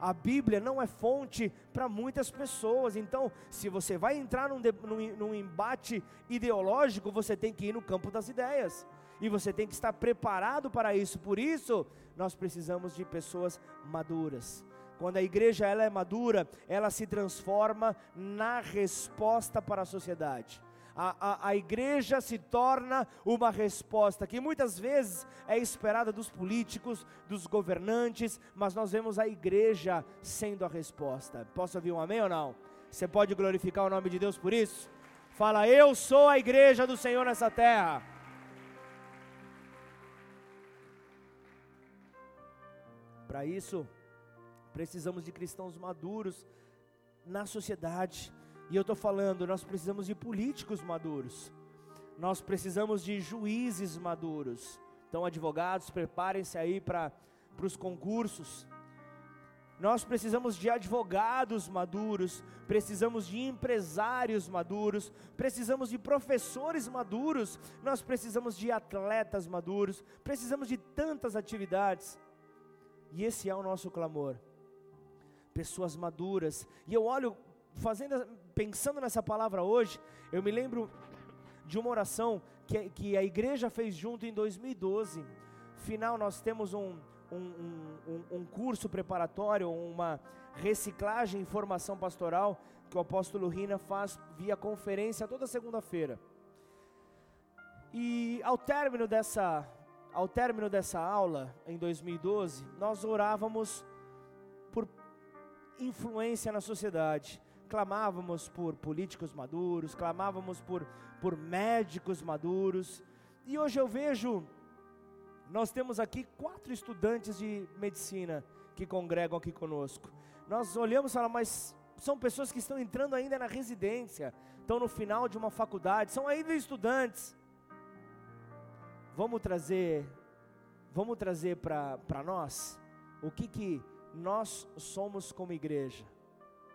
A Bíblia não é fonte para muitas pessoas, então, se você vai entrar num, num, num embate ideológico, você tem que ir no campo das ideias e você tem que estar preparado para isso. Por isso, nós precisamos de pessoas maduras. Quando a igreja ela é madura, ela se transforma na resposta para a sociedade. A, a, a, igreja se torna uma resposta que muitas vezes é esperada dos políticos, dos governantes, mas nós vemos a igreja sendo a resposta. Posso ouvir um amém ou não? Você pode glorificar o nome de Deus por isso? Fala, eu sou a igreja do Senhor nessa terra. Para isso, precisamos de cristãos maduros na sociedade. E eu estou falando, nós precisamos de políticos maduros, nós precisamos de juízes maduros. Então, advogados, preparem-se aí para os concursos. Nós precisamos de advogados maduros, precisamos de empresários maduros, precisamos de professores maduros, nós precisamos de atletas maduros, precisamos de tantas atividades. E esse é o nosso clamor pessoas maduras. E eu olho, fazendo, pensando nessa palavra hoje, eu me lembro de uma oração que, que a igreja fez junto em 2012. Final, nós temos um, um, um, um curso preparatório, uma reciclagem e formação pastoral que o apóstolo Rina faz via conferência toda segunda-feira. E ao término dessa ao término dessa aula em 2012, nós orávamos influência na sociedade. Clamávamos por políticos maduros, clamávamos por, por médicos maduros. E hoje eu vejo, nós temos aqui quatro estudantes de medicina que congregam aqui conosco. Nós olhamos e falamos, mas são pessoas que estão entrando ainda na residência, estão no final de uma faculdade, são ainda estudantes. Vamos trazer, vamos trazer para nós o que que nós somos como igreja.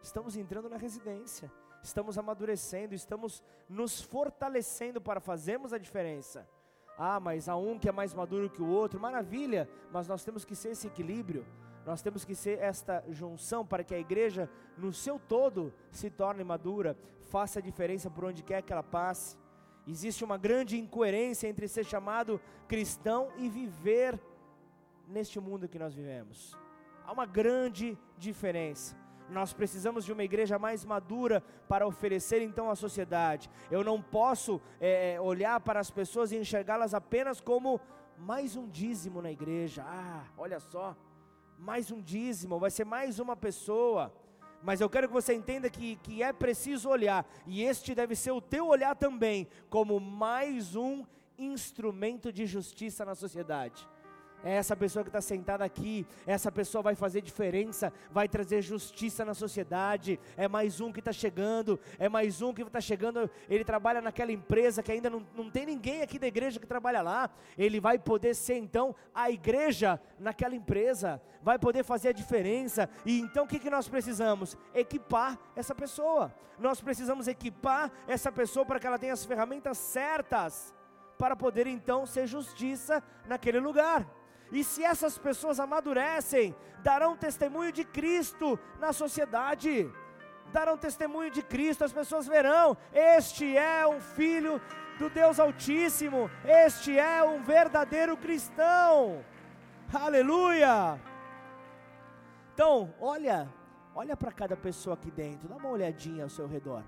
Estamos entrando na residência, estamos amadurecendo, estamos nos fortalecendo para fazermos a diferença. Ah, mas há um que é mais maduro que o outro, maravilha, mas nós temos que ser esse equilíbrio, nós temos que ser esta junção para que a igreja, no seu todo, se torne madura, faça a diferença por onde quer que ela passe. Existe uma grande incoerência entre ser chamado cristão e viver neste mundo que nós vivemos. Há uma grande diferença. Nós precisamos de uma igreja mais madura para oferecer então à sociedade. Eu não posso é, olhar para as pessoas e enxergá-las apenas como mais um dízimo na igreja. Ah, olha só, mais um dízimo, vai ser mais uma pessoa. Mas eu quero que você entenda que, que é preciso olhar, e este deve ser o teu olhar também, como mais um instrumento de justiça na sociedade. É essa pessoa que está sentada aqui, essa pessoa vai fazer diferença, vai trazer justiça na sociedade. É mais um que está chegando, é mais um que está chegando. Ele trabalha naquela empresa que ainda não, não tem ninguém aqui da igreja que trabalha lá. Ele vai poder ser então a igreja naquela empresa, vai poder fazer a diferença. E então o que, que nós precisamos? Equipar essa pessoa. Nós precisamos equipar essa pessoa para que ela tenha as ferramentas certas para poder então ser justiça naquele lugar. E se essas pessoas amadurecem, darão testemunho de Cristo na sociedade. Darão testemunho de Cristo, as pessoas verão: este é um filho do Deus Altíssimo, este é um verdadeiro cristão. Aleluia! Então, olha, olha para cada pessoa aqui dentro, dá uma olhadinha ao seu redor.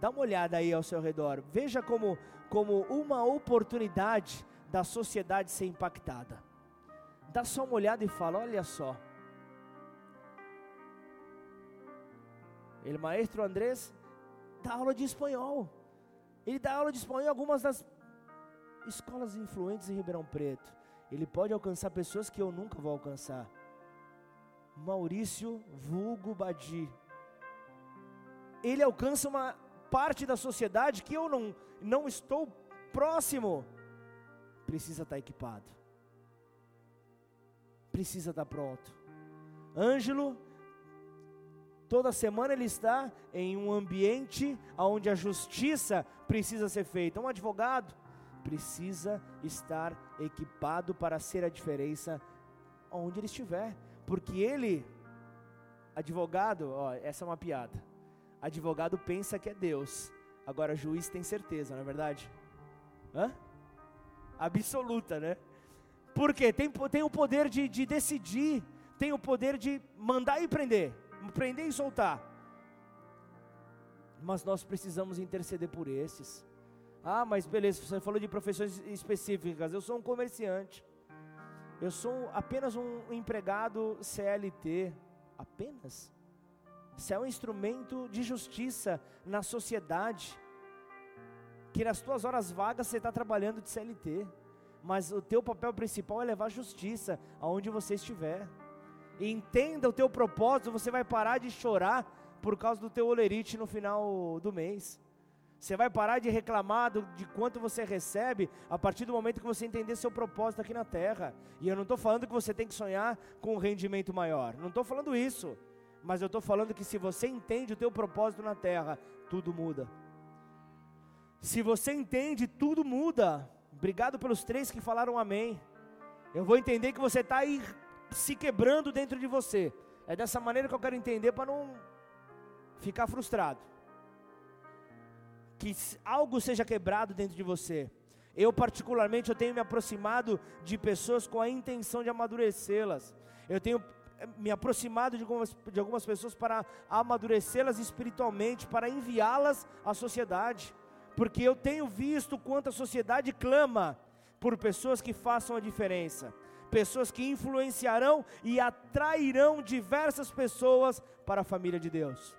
Dá uma olhada aí ao seu redor. Veja como como uma oportunidade da sociedade ser impactada dá só uma olhada e fala: olha só. Ele, maestro Andrés, dá aula de espanhol. Ele dá aula de espanhol em algumas das escolas influentes em Ribeirão Preto. Ele pode alcançar pessoas que eu nunca vou alcançar. Maurício Vulgo Badi. Ele alcança uma parte da sociedade que eu não, não estou próximo. Precisa estar equipado precisa estar pronto. Ângelo, toda semana ele está em um ambiente onde a justiça precisa ser feita. Um advogado precisa estar equipado para ser a diferença onde ele estiver, porque ele, advogado, ó, essa é uma piada. Advogado pensa que é Deus, agora juiz tem certeza, não é verdade? Hã? Absoluta, né? Porque tem, tem o poder de, de decidir, tem o poder de mandar e prender, prender e soltar. Mas nós precisamos interceder por esses. Ah, mas beleza, você falou de profissões específicas. Eu sou um comerciante. Eu sou apenas um empregado CLT. Apenas. Isso é um instrumento de justiça na sociedade. Que nas tuas horas vagas você está trabalhando de CLT mas o teu papel principal é levar justiça aonde você estiver. Entenda o teu propósito, você vai parar de chorar por causa do teu olerite no final do mês. Você vai parar de reclamar do, de quanto você recebe a partir do momento que você entender seu propósito aqui na terra. E eu não estou falando que você tem que sonhar com um rendimento maior. Não estou falando isso. Mas eu estou falando que se você entende o teu propósito na terra, tudo muda. Se você entende, tudo muda. Obrigado pelos três que falaram amém. Eu vou entender que você está aí se quebrando dentro de você. É dessa maneira que eu quero entender para não ficar frustrado. Que algo seja quebrado dentro de você. Eu particularmente eu tenho me aproximado de pessoas com a intenção de amadurecê-las. Eu tenho eh, me aproximado de algumas, de algumas pessoas para amadurecê-las espiritualmente, para enviá-las à sociedade porque eu tenho visto quanto a sociedade clama por pessoas que façam a diferença, pessoas que influenciarão e atrairão diversas pessoas para a família de Deus.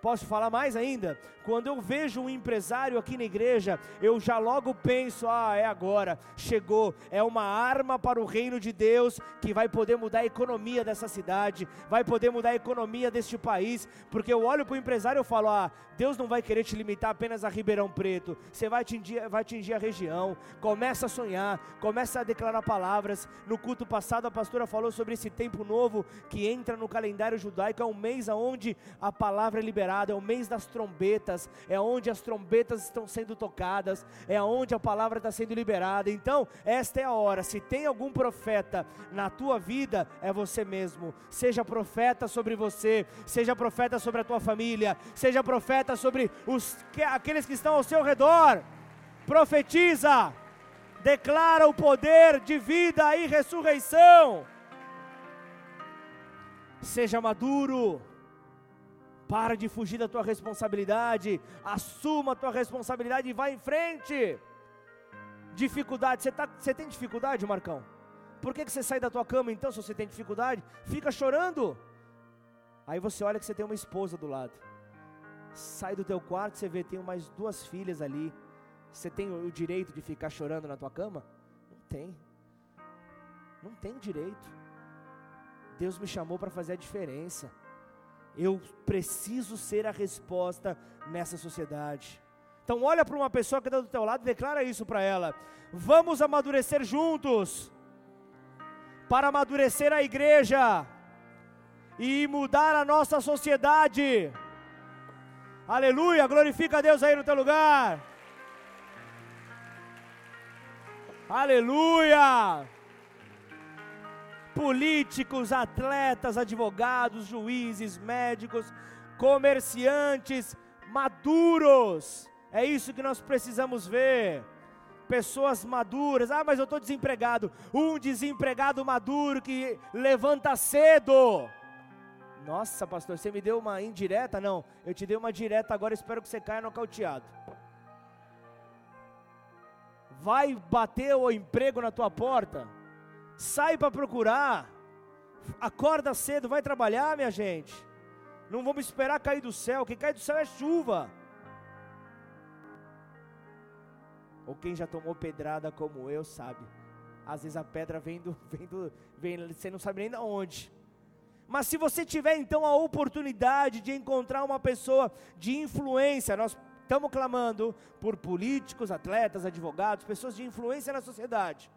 Posso falar mais ainda? Quando eu vejo um empresário aqui na igreja, eu já logo penso: ah, é agora, chegou, é uma arma para o reino de Deus que vai poder mudar a economia dessa cidade, vai poder mudar a economia deste país, porque eu olho para o empresário e falo: ah, Deus não vai querer te limitar apenas a Ribeirão Preto, você vai atingir, vai atingir a região. Começa a sonhar, começa a declarar palavras. No culto passado, a pastora falou sobre esse tempo novo que entra no calendário judaico, é um mês onde a palavra é liberada, é o mês das trombetas, é onde as trombetas estão sendo tocadas, é onde a palavra está sendo liberada. Então, esta é a hora. Se tem algum profeta na tua vida, é você mesmo. Seja profeta sobre você, seja profeta sobre a tua família, seja profeta sobre os, aqueles que estão ao seu redor. Profetiza, declara o poder de vida e ressurreição. Seja maduro, Para de fugir da tua responsabilidade, assuma a tua responsabilidade e vá em frente. Dificuldade, você, tá, você tem dificuldade, Marcão? Por que, que você sai da tua cama então, se você tem dificuldade? Fica chorando. Aí você olha que você tem uma esposa do lado. Sai do teu quarto, você vê, tem mais duas filhas ali. Você tem o direito de ficar chorando na tua cama? Não tem. Não tem direito. Deus me chamou para fazer a diferença. Eu preciso ser a resposta nessa sociedade. Então olha para uma pessoa que está do teu lado e declara isso para ela. Vamos amadurecer juntos. Para amadurecer a igreja e mudar a nossa sociedade. Aleluia, glorifica a Deus aí no teu lugar. Aleluia! Políticos, atletas, advogados, juízes, médicos, comerciantes, maduros. É isso que nós precisamos ver. Pessoas maduras. Ah, mas eu estou desempregado. Um desempregado maduro que levanta cedo. Nossa, pastor, você me deu uma indireta? Não, eu te dei uma direta agora, espero que você caia nocauteado vai bater o emprego na tua porta, sai para procurar, acorda cedo, vai trabalhar, minha gente. Não vamos esperar cair do céu, quem cai do céu é chuva. Ou quem já tomou pedrada como eu sabe. Às vezes a pedra vem do, <laughs> vem do, vem, você não sabe nem de onde. Mas se você tiver então a oportunidade de encontrar uma pessoa de influência, nós Estamos clamando por políticos, atletas, advogados, pessoas de influência na sociedade.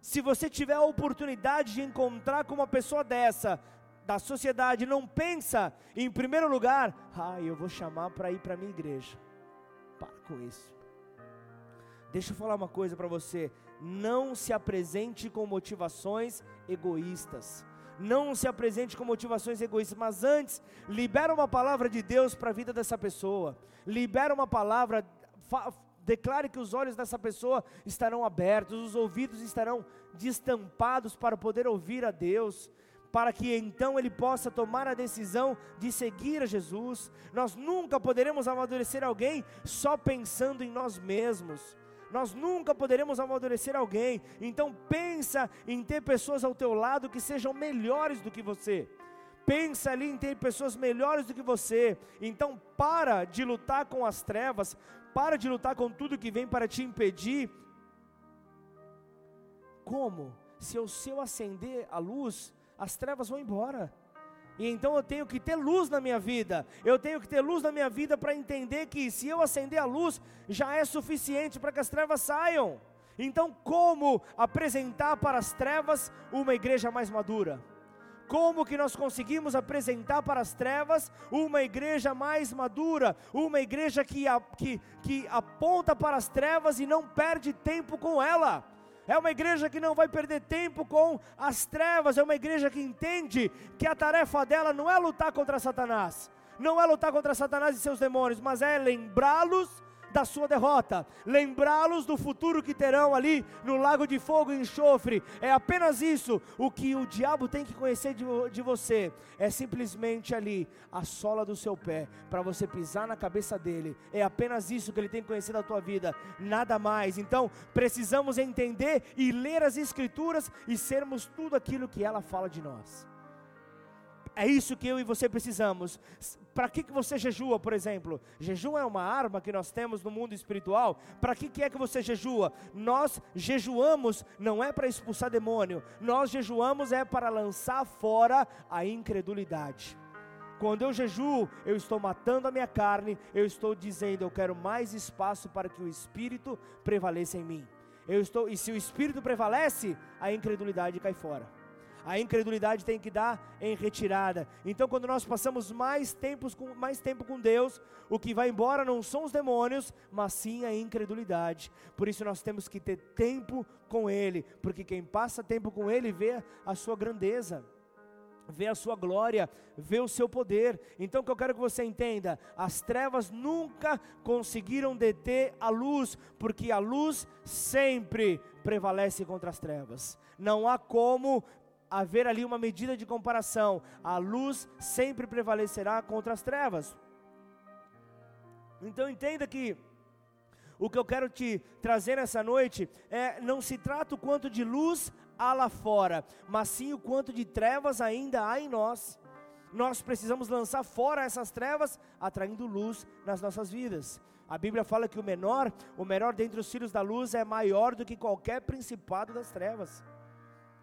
Se você tiver a oportunidade de encontrar com uma pessoa dessa, da sociedade, não pensa, em primeiro lugar, ah, eu vou chamar para ir para minha igreja. Para com isso. Deixa eu falar uma coisa para você. Não se apresente com motivações egoístas não se apresente com motivações egoístas, mas antes, libera uma palavra de Deus para a vida dessa pessoa, libera uma palavra, declare que os olhos dessa pessoa estarão abertos, os ouvidos estarão destampados para poder ouvir a Deus, para que então ele possa tomar a decisão de seguir a Jesus. Nós nunca poderemos amadurecer alguém só pensando em nós mesmos nós nunca poderemos amadurecer alguém. Então pensa em ter pessoas ao teu lado que sejam melhores do que você. Pensa ali em ter pessoas melhores do que você. Então para de lutar com as trevas, para de lutar com tudo que vem para te impedir. Como? Se eu, se eu acender a luz, as trevas vão embora. E então eu tenho que ter luz na minha vida. Eu tenho que ter luz na minha vida para entender que se eu acender a luz, já é suficiente para que as trevas saiam. Então, como apresentar para as trevas uma igreja mais madura? Como que nós conseguimos apresentar para as trevas uma igreja mais madura, uma igreja que, que, que aponta para as trevas e não perde tempo com ela? é uma igreja que não vai perder tempo com as trevas, é uma igreja que entende que a tarefa dela não é lutar contra Satanás, não é lutar contra Satanás e seus demônios, mas é lembrá-los da sua derrota, lembrá-los do futuro que terão ali no lago de fogo e enxofre. É apenas isso. O que o diabo tem que conhecer de, de você é simplesmente ali a sola do seu pé, para você pisar na cabeça dele. É apenas isso que ele tem que conhecer da tua vida, nada mais. Então, precisamos entender e ler as Escrituras e sermos tudo aquilo que ela fala de nós. É isso que eu e você precisamos. Para que, que você jejua, por exemplo? Jejum é uma arma que nós temos no mundo espiritual. Para que, que é que você jejua? Nós jejuamos não é para expulsar demônio, nós jejuamos é para lançar fora a incredulidade. Quando eu jejuo, eu estou matando a minha carne, eu estou dizendo, eu quero mais espaço para que o Espírito prevaleça em mim. Eu estou, e se o Espírito prevalece, a incredulidade cai fora a incredulidade tem que dar em retirada. Então, quando nós passamos mais, tempos com, mais tempo com Deus, o que vai embora não são os demônios, mas sim a incredulidade. Por isso, nós temos que ter tempo com Ele, porque quem passa tempo com Ele vê a sua grandeza vê a sua glória, vê o seu poder. Então, o que eu quero que você entenda: as trevas nunca conseguiram deter a luz, porque a luz sempre prevalece contra as trevas. Não há como haver ali uma medida de comparação. A luz sempre prevalecerá contra as trevas. Então entenda que o que eu quero te trazer nessa noite é não se trata o quanto de luz há lá fora, mas sim o quanto de trevas ainda há em nós. Nós precisamos lançar fora essas trevas, atraindo luz nas nossas vidas. A Bíblia fala que o menor, o menor dentre os filhos da luz é maior do que qualquer principado das trevas.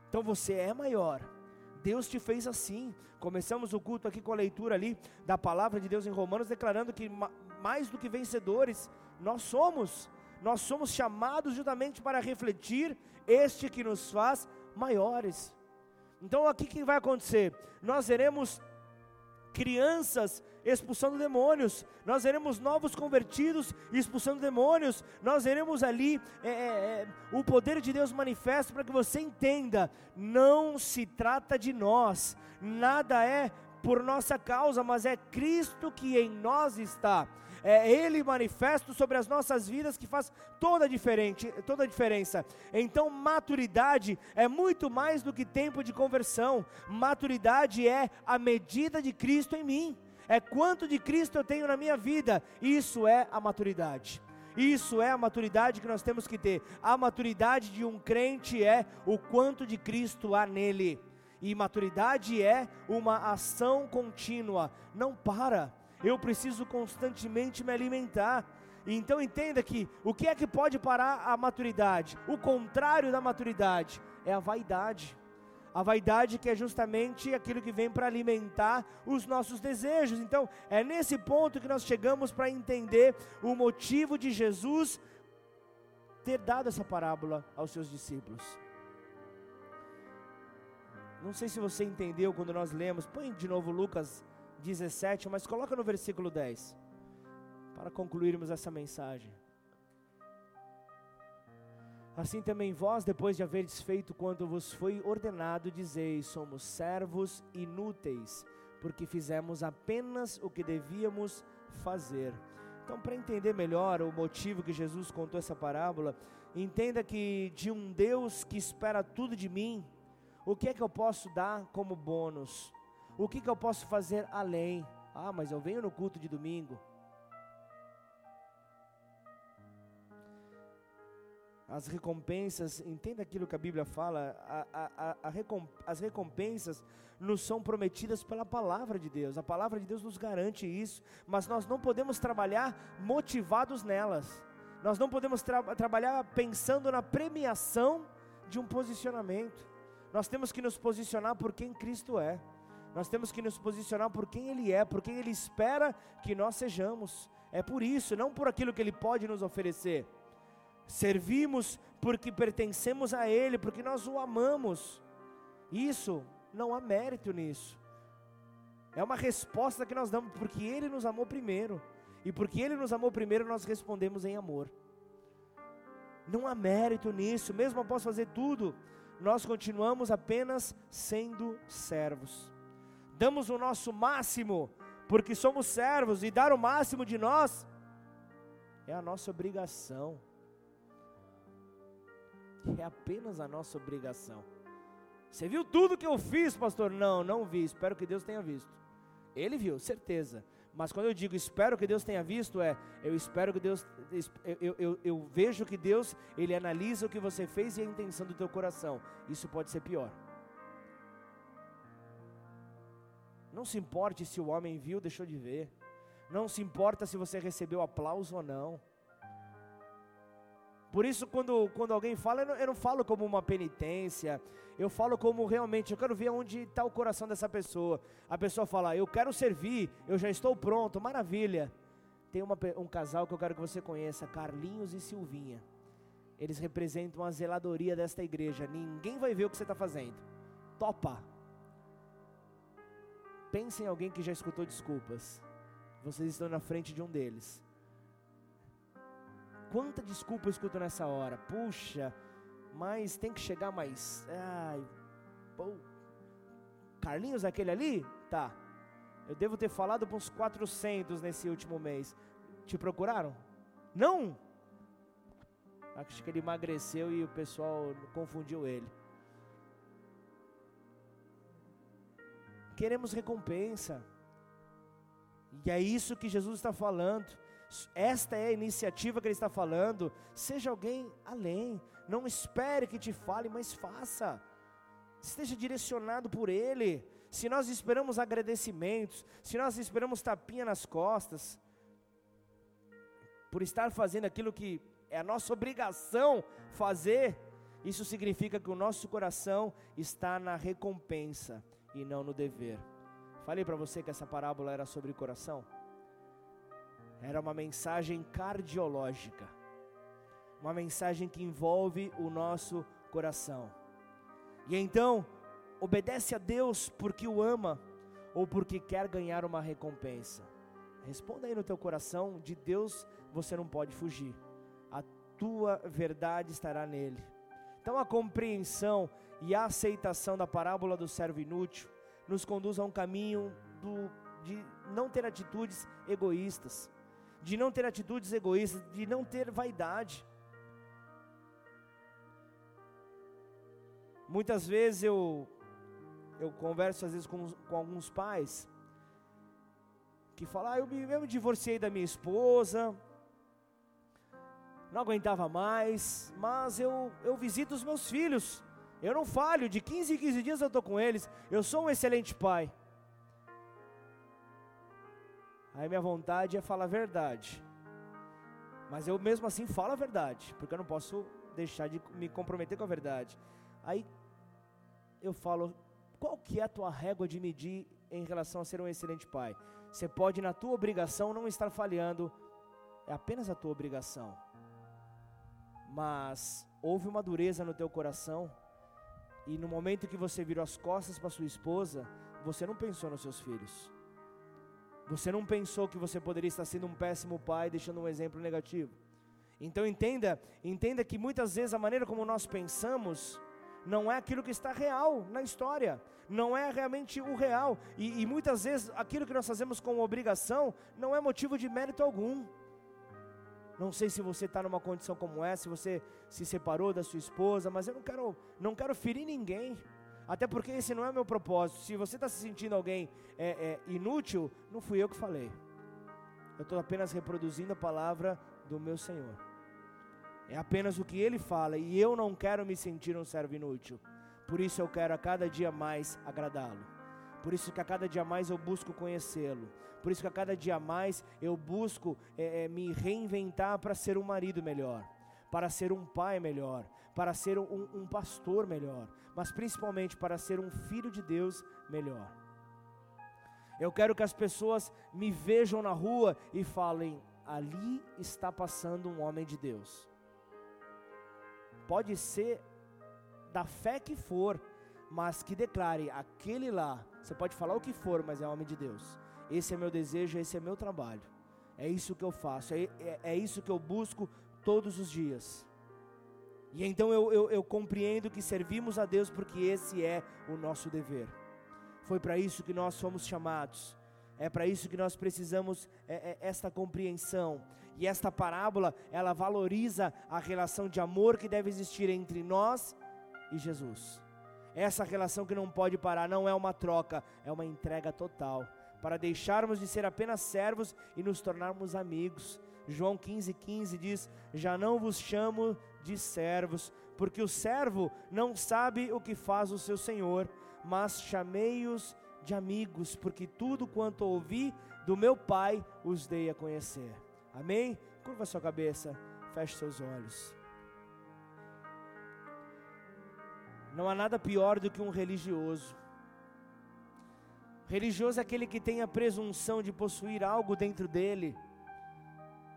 Então você é maior. Deus te fez assim. Começamos o culto aqui com a leitura ali da palavra de Deus em Romanos, declarando que mais do que vencedores, nós somos. Nós somos chamados justamente para refletir este que nos faz maiores. Então aqui o que vai acontecer? Nós veremos crianças expulsando demônios, nós veremos novos convertidos expulsando demônios, nós veremos ali é, é, é, o poder de Deus manifesto para que você entenda: não se trata de nós, nada é por nossa causa, mas é Cristo que em nós está. É Ele manifesto sobre as nossas vidas que faz toda a, diferente, toda a diferença. Então, maturidade é muito mais do que tempo de conversão, maturidade é a medida de Cristo em mim, é quanto de Cristo eu tenho na minha vida, isso é a maturidade. Isso é a maturidade que nós temos que ter. A maturidade de um crente é o quanto de Cristo há nele. E maturidade é uma ação contínua, não para eu preciso constantemente me alimentar. Então entenda que o que é que pode parar a maturidade? O contrário da maturidade é a vaidade. A vaidade que é justamente aquilo que vem para alimentar os nossos desejos. Então, é nesse ponto que nós chegamos para entender o motivo de Jesus ter dado essa parábola aos seus discípulos. Não sei se você entendeu quando nós lemos, põe de novo Lucas 17, mas coloca no versículo 10, para concluirmos essa mensagem. Assim também vós, depois de haveres feito quanto vos foi ordenado, dizeis: somos servos inúteis, porque fizemos apenas o que devíamos fazer. Então, para entender melhor o motivo que Jesus contou essa parábola, entenda que de um Deus que espera tudo de mim, o que é que eu posso dar como bônus? O que, que eu posso fazer além? Ah, mas eu venho no culto de domingo. As recompensas, entenda aquilo que a Bíblia fala, a, a, a, as recompensas nos são prometidas pela palavra de Deus, a palavra de Deus nos garante isso, mas nós não podemos trabalhar motivados nelas, nós não podemos tra trabalhar pensando na premiação de um posicionamento, nós temos que nos posicionar por quem Cristo é. Nós temos que nos posicionar por quem Ele é, por quem Ele espera que nós sejamos. É por isso, não por aquilo que Ele pode nos oferecer. Servimos porque pertencemos a Ele, porque nós o amamos. Isso, não há mérito nisso. É uma resposta que nós damos porque Ele nos amou primeiro. E porque Ele nos amou primeiro, nós respondemos em amor. Não há mérito nisso, mesmo após fazer tudo, nós continuamos apenas sendo servos damos o nosso máximo, porque somos servos, e dar o máximo de nós é a nossa obrigação. É apenas a nossa obrigação. Você viu tudo que eu fiz, pastor? Não, não vi. Espero que Deus tenha visto. Ele viu, certeza. Mas quando eu digo espero que Deus tenha visto, é eu espero que Deus, eu, eu, eu, vejo que Deus, Ele analisa o que você fez e a intenção do teu coração. Isso pode ser pior. Não se importe se o homem viu, deixou de ver. Não se importa se você recebeu aplauso ou não. Por isso, quando, quando alguém fala, eu não, eu não falo como uma penitência, eu falo como realmente, eu quero ver onde está o coração dessa pessoa. A pessoa fala, eu quero servir, eu já estou pronto, maravilha. Tem uma, um casal que eu quero que você conheça, Carlinhos e Silvinha. Eles representam a zeladoria desta igreja. Ninguém vai ver o que você está fazendo. Topa. Pense em alguém que já escutou desculpas. Vocês estão na frente de um deles. Quanta desculpa eu escuto nessa hora? Puxa, mas tem que chegar mais. Ai, pô. Carlinhos, aquele ali? Tá. Eu devo ter falado para uns 400 nesse último mês. Te procuraram? Não? Acho que ele emagreceu e o pessoal confundiu ele. queremos recompensa. E é isso que Jesus está falando. Esta é a iniciativa que Ele está falando. Seja alguém além. Não espere que te fale, mas faça. Esteja direcionado por Ele. Se nós esperamos agradecimentos, se nós esperamos tapinha nas costas, por estar fazendo aquilo que é a nossa obrigação fazer, isso significa que o nosso coração está na recompensa e não no dever. Falei para você que essa parábola era sobre coração? Era uma mensagem cardiológica, uma mensagem que envolve o nosso coração. E então, obedece a Deus porque o ama ou porque quer ganhar uma recompensa? Responda aí no teu coração, de Deus você não pode fugir. A tua verdade estará nele. Então a compreensão e a aceitação da parábola do servo inútil nos conduz a um caminho do, de não ter atitudes egoístas, de não ter atitudes egoístas, de não ter vaidade. Muitas vezes eu eu converso às vezes com, com alguns pais que falam, ah, eu me, eu me divorciei da minha esposa, não aguentava mais, mas eu, eu visito os meus filhos, eu não falho, de 15 em 15 dias eu estou com eles, eu sou um excelente pai. Aí minha vontade é falar a verdade, mas eu mesmo assim falo a verdade, porque eu não posso deixar de me comprometer com a verdade. Aí eu falo, qual que é a tua régua de medir em relação a ser um excelente pai? Você pode, na tua obrigação, não estar falhando, é apenas a tua obrigação mas houve uma dureza no teu coração, e no momento que você virou as costas para sua esposa, você não pensou nos seus filhos. Você não pensou que você poderia estar sendo um péssimo pai, deixando um exemplo negativo. Então entenda, entenda que muitas vezes a maneira como nós pensamos não é aquilo que está real na história, não é realmente o real. E, e muitas vezes aquilo que nós fazemos como obrigação não é motivo de mérito algum. Não sei se você está numa condição como essa, se você se separou da sua esposa, mas eu não quero, não quero ferir ninguém. Até porque esse não é o meu propósito. Se você está se sentindo alguém é, é, inútil, não fui eu que falei. Eu estou apenas reproduzindo a palavra do meu Senhor. É apenas o que Ele fala e eu não quero me sentir um servo inútil. Por isso eu quero a cada dia mais agradá-lo. Por isso que a cada dia mais eu busco conhecê-lo. Por isso que a cada dia mais eu busco é, é, me reinventar para ser um marido melhor, para ser um pai melhor, para ser um, um pastor melhor, mas principalmente para ser um filho de Deus melhor. Eu quero que as pessoas me vejam na rua e falem: ali está passando um homem de Deus. Pode ser da fé que for, mas que declare aquele lá. Você pode falar o que for, mas é homem de Deus. Esse é meu desejo, esse é meu trabalho. É isso que eu faço, é, é, é isso que eu busco todos os dias. E então eu, eu, eu compreendo que servimos a Deus porque esse é o nosso dever. Foi para isso que nós fomos chamados. É para isso que nós precisamos é, é, esta compreensão. E esta parábola, ela valoriza a relação de amor que deve existir entre nós e Jesus. Essa relação que não pode parar, não é uma troca, é uma entrega total para deixarmos de ser apenas servos e nos tornarmos amigos. João 15,15 15 diz: Já não vos chamo de servos, porque o servo não sabe o que faz o seu senhor, mas chamei-os de amigos, porque tudo quanto ouvi do meu Pai os dei a conhecer. Amém? Curva sua cabeça, feche seus olhos. Não há nada pior do que um religioso Religioso é aquele que tem a presunção de possuir algo dentro dele,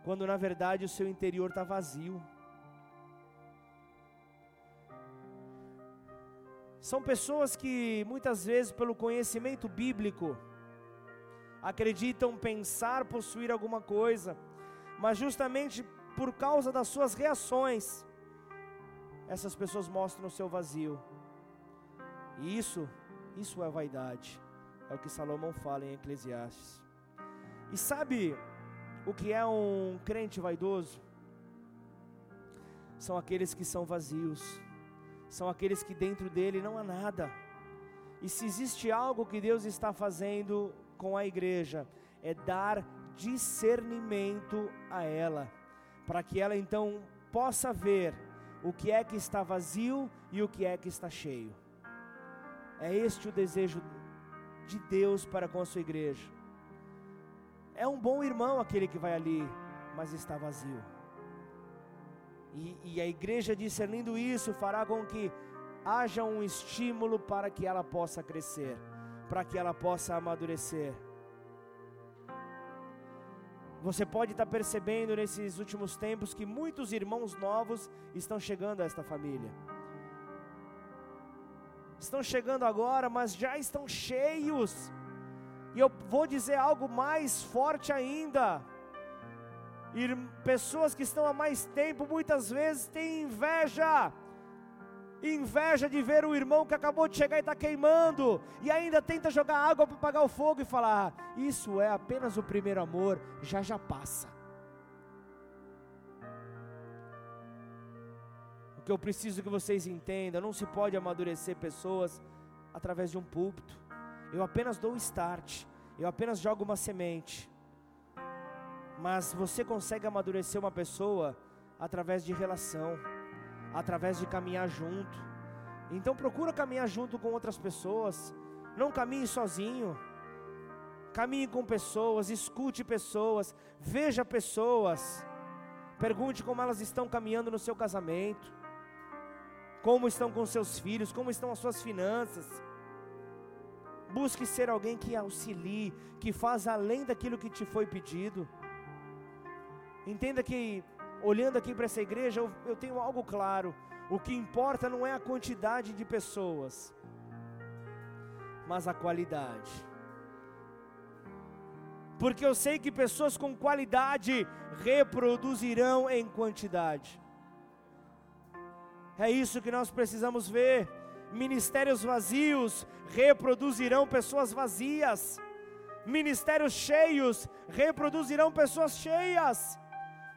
quando na verdade o seu interior está vazio. São pessoas que muitas vezes, pelo conhecimento bíblico, acreditam pensar possuir alguma coisa, mas justamente por causa das suas reações, essas pessoas mostram o seu vazio. E isso, isso é vaidade. É o que Salomão fala em Eclesiastes. E sabe o que é um crente vaidoso? São aqueles que são vazios, são aqueles que dentro dele não há nada, E se existe algo que Deus está fazendo com a igreja, é dar discernimento a ela, para que ela então possa ver o que é que está vazio e o que é que está cheio. É este o desejo de Deus para com a sua igreja. É um bom irmão aquele que vai ali, mas está vazio. E, e a igreja discernindo isso fará com que haja um estímulo para que ela possa crescer, para que ela possa amadurecer. Você pode estar percebendo nesses últimos tempos que muitos irmãos novos estão chegando a esta família. Estão chegando agora, mas já estão cheios. E eu vou dizer algo mais forte ainda. Pessoas que estão há mais tempo muitas vezes têm inveja inveja de ver o irmão que acabou de chegar e está queimando, e ainda tenta jogar água para apagar o fogo e falar: ah, Isso é apenas o primeiro amor, já já passa. O que eu preciso que vocês entendam: não se pode amadurecer pessoas através de um púlpito. Eu apenas dou o start, eu apenas jogo uma semente. Mas você consegue amadurecer uma pessoa através de relação através de caminhar junto. Então procura caminhar junto com outras pessoas. Não caminhe sozinho. Caminhe com pessoas, escute pessoas, veja pessoas. Pergunte como elas estão caminhando no seu casamento. Como estão com seus filhos, como estão as suas finanças. Busque ser alguém que auxilie, que faz além daquilo que te foi pedido. Entenda que olhando aqui para essa igreja, eu, eu tenho algo claro: o que importa não é a quantidade de pessoas, mas a qualidade. Porque eu sei que pessoas com qualidade reproduzirão em quantidade. É isso que nós precisamos ver. Ministérios vazios reproduzirão pessoas vazias. Ministérios cheios reproduzirão pessoas cheias.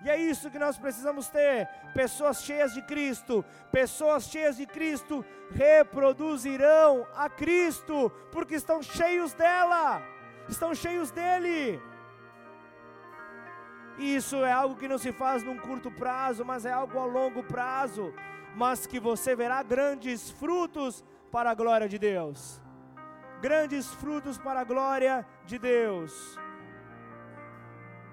E é isso que nós precisamos ter: pessoas cheias de Cristo. Pessoas cheias de Cristo reproduzirão a Cristo, porque estão cheios dela, estão cheios dele. Isso é algo que não se faz num curto prazo, mas é algo a longo prazo, mas que você verá grandes frutos para a glória de Deus. Grandes frutos para a glória de Deus.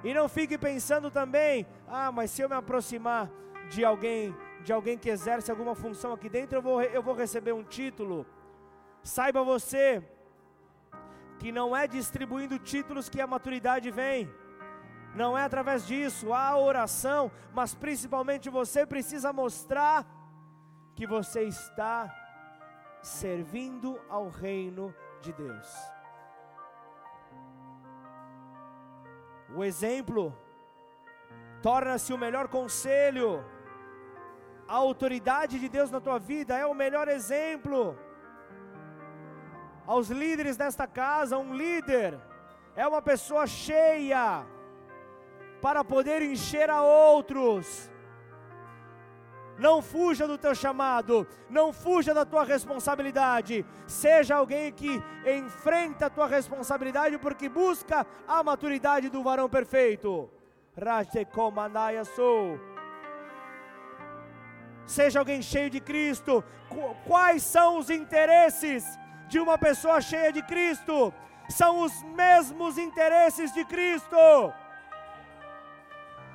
E não fique pensando também, ah, mas se eu me aproximar de alguém, de alguém que exerce alguma função aqui dentro, eu vou, eu vou receber um título. Saiba você que não é distribuindo títulos que a maturidade vem. Não é através disso, há oração, mas principalmente você precisa mostrar que você está servindo ao reino de Deus. O exemplo torna-se o melhor conselho. A autoridade de Deus na tua vida é o melhor exemplo. Aos líderes desta casa, um líder é uma pessoa cheia para poder encher a outros. Não fuja do teu chamado, não fuja da tua responsabilidade. Seja alguém que enfrenta a tua responsabilidade porque busca a maturidade do varão perfeito. Seja alguém cheio de Cristo. Quais são os interesses de uma pessoa cheia de Cristo? São os mesmos interesses de Cristo.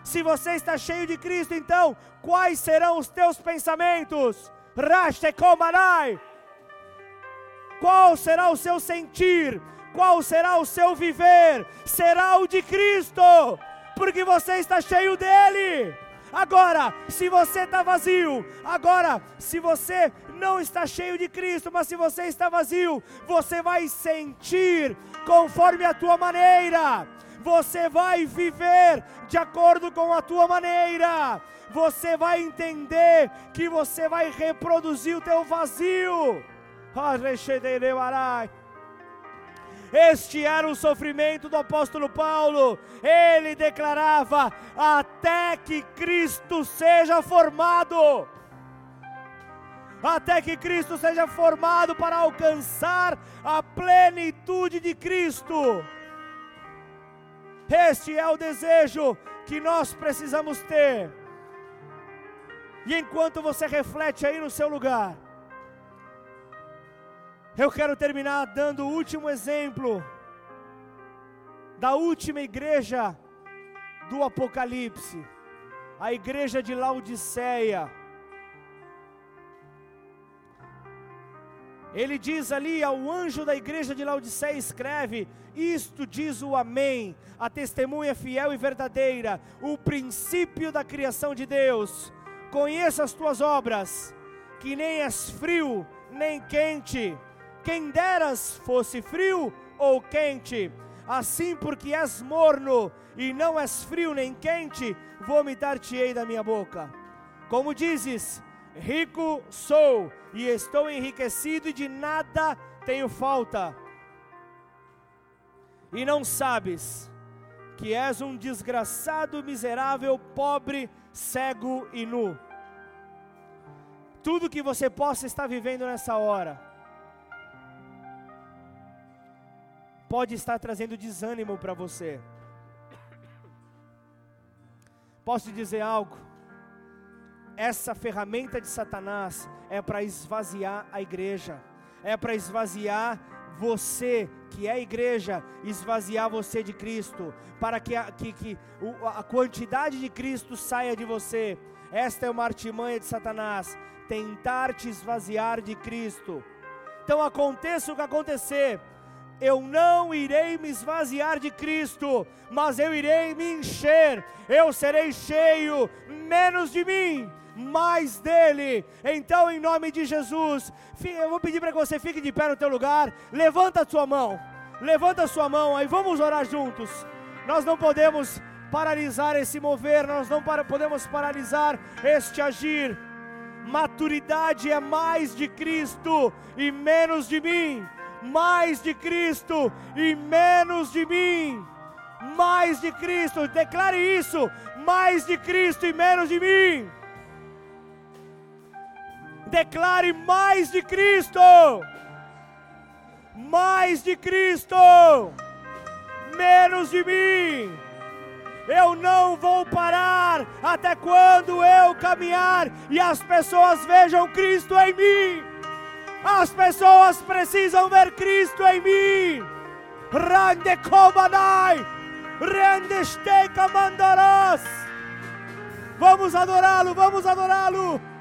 Se você está cheio de Cristo, então, quais serão os teus pensamentos? Qual será o seu sentir? Qual será o seu viver? Será o de Cristo, porque você está cheio dele. Agora, se você está vazio, agora, se você não está cheio de Cristo, mas se você está vazio, você vai sentir conforme a tua maneira você vai viver de acordo com a tua maneira, você vai entender que você vai reproduzir o teu vazio. Este era o sofrimento do apóstolo Paulo. Ele declarava: até que Cristo seja formado. até que Cristo seja formado para alcançar a plenitude de Cristo. Este é o desejo que nós precisamos ter. E enquanto você reflete aí no seu lugar, eu quero terminar dando o último exemplo da última igreja do Apocalipse, a igreja de Laodiceia. Ele diz ali ao anjo da igreja de Laodiceia: escreve, isto diz o Amém, a testemunha fiel e verdadeira, o princípio da criação de Deus. Conheça as tuas obras, que nem és frio nem quente. Quem deras fosse frio ou quente. Assim, porque és morno e não és frio nem quente, vomitar-te-ei da minha boca. Como dizes, rico sou e estou enriquecido e de nada tenho falta. E não sabes que és um desgraçado, miserável, pobre, cego e nu. Tudo que você possa estar vivendo nessa hora, pode estar trazendo desânimo para você. Posso te dizer algo? Essa ferramenta de Satanás é para esvaziar a igreja, é para esvaziar você que é a igreja, esvaziar você de Cristo, para que a, que, que a quantidade de Cristo saia de você. Esta é uma artimanha de Satanás, tentar te esvaziar de Cristo. Então aconteça o que acontecer, eu não irei me esvaziar de Cristo, mas eu irei me encher, eu serei cheio, menos de mim mais dele. Então, em nome de Jesus, eu vou pedir para que você fique de pé no teu lugar. Levanta a sua mão. Levanta a sua mão aí, vamos orar juntos. Nós não podemos paralisar esse mover, nós não podemos paralisar este agir. Maturidade é mais de Cristo e menos de mim. Mais de Cristo e menos de mim. Mais de Cristo, declare isso. Mais de Cristo e menos de mim declare mais de Cristo, mais de Cristo, menos de mim. Eu não vou parar até quando eu caminhar e as pessoas vejam Cristo em mim. As pessoas precisam ver Cristo em mim. Rande komanai, rende steika mandarás. Vamos adorá-lo, vamos adorá-lo.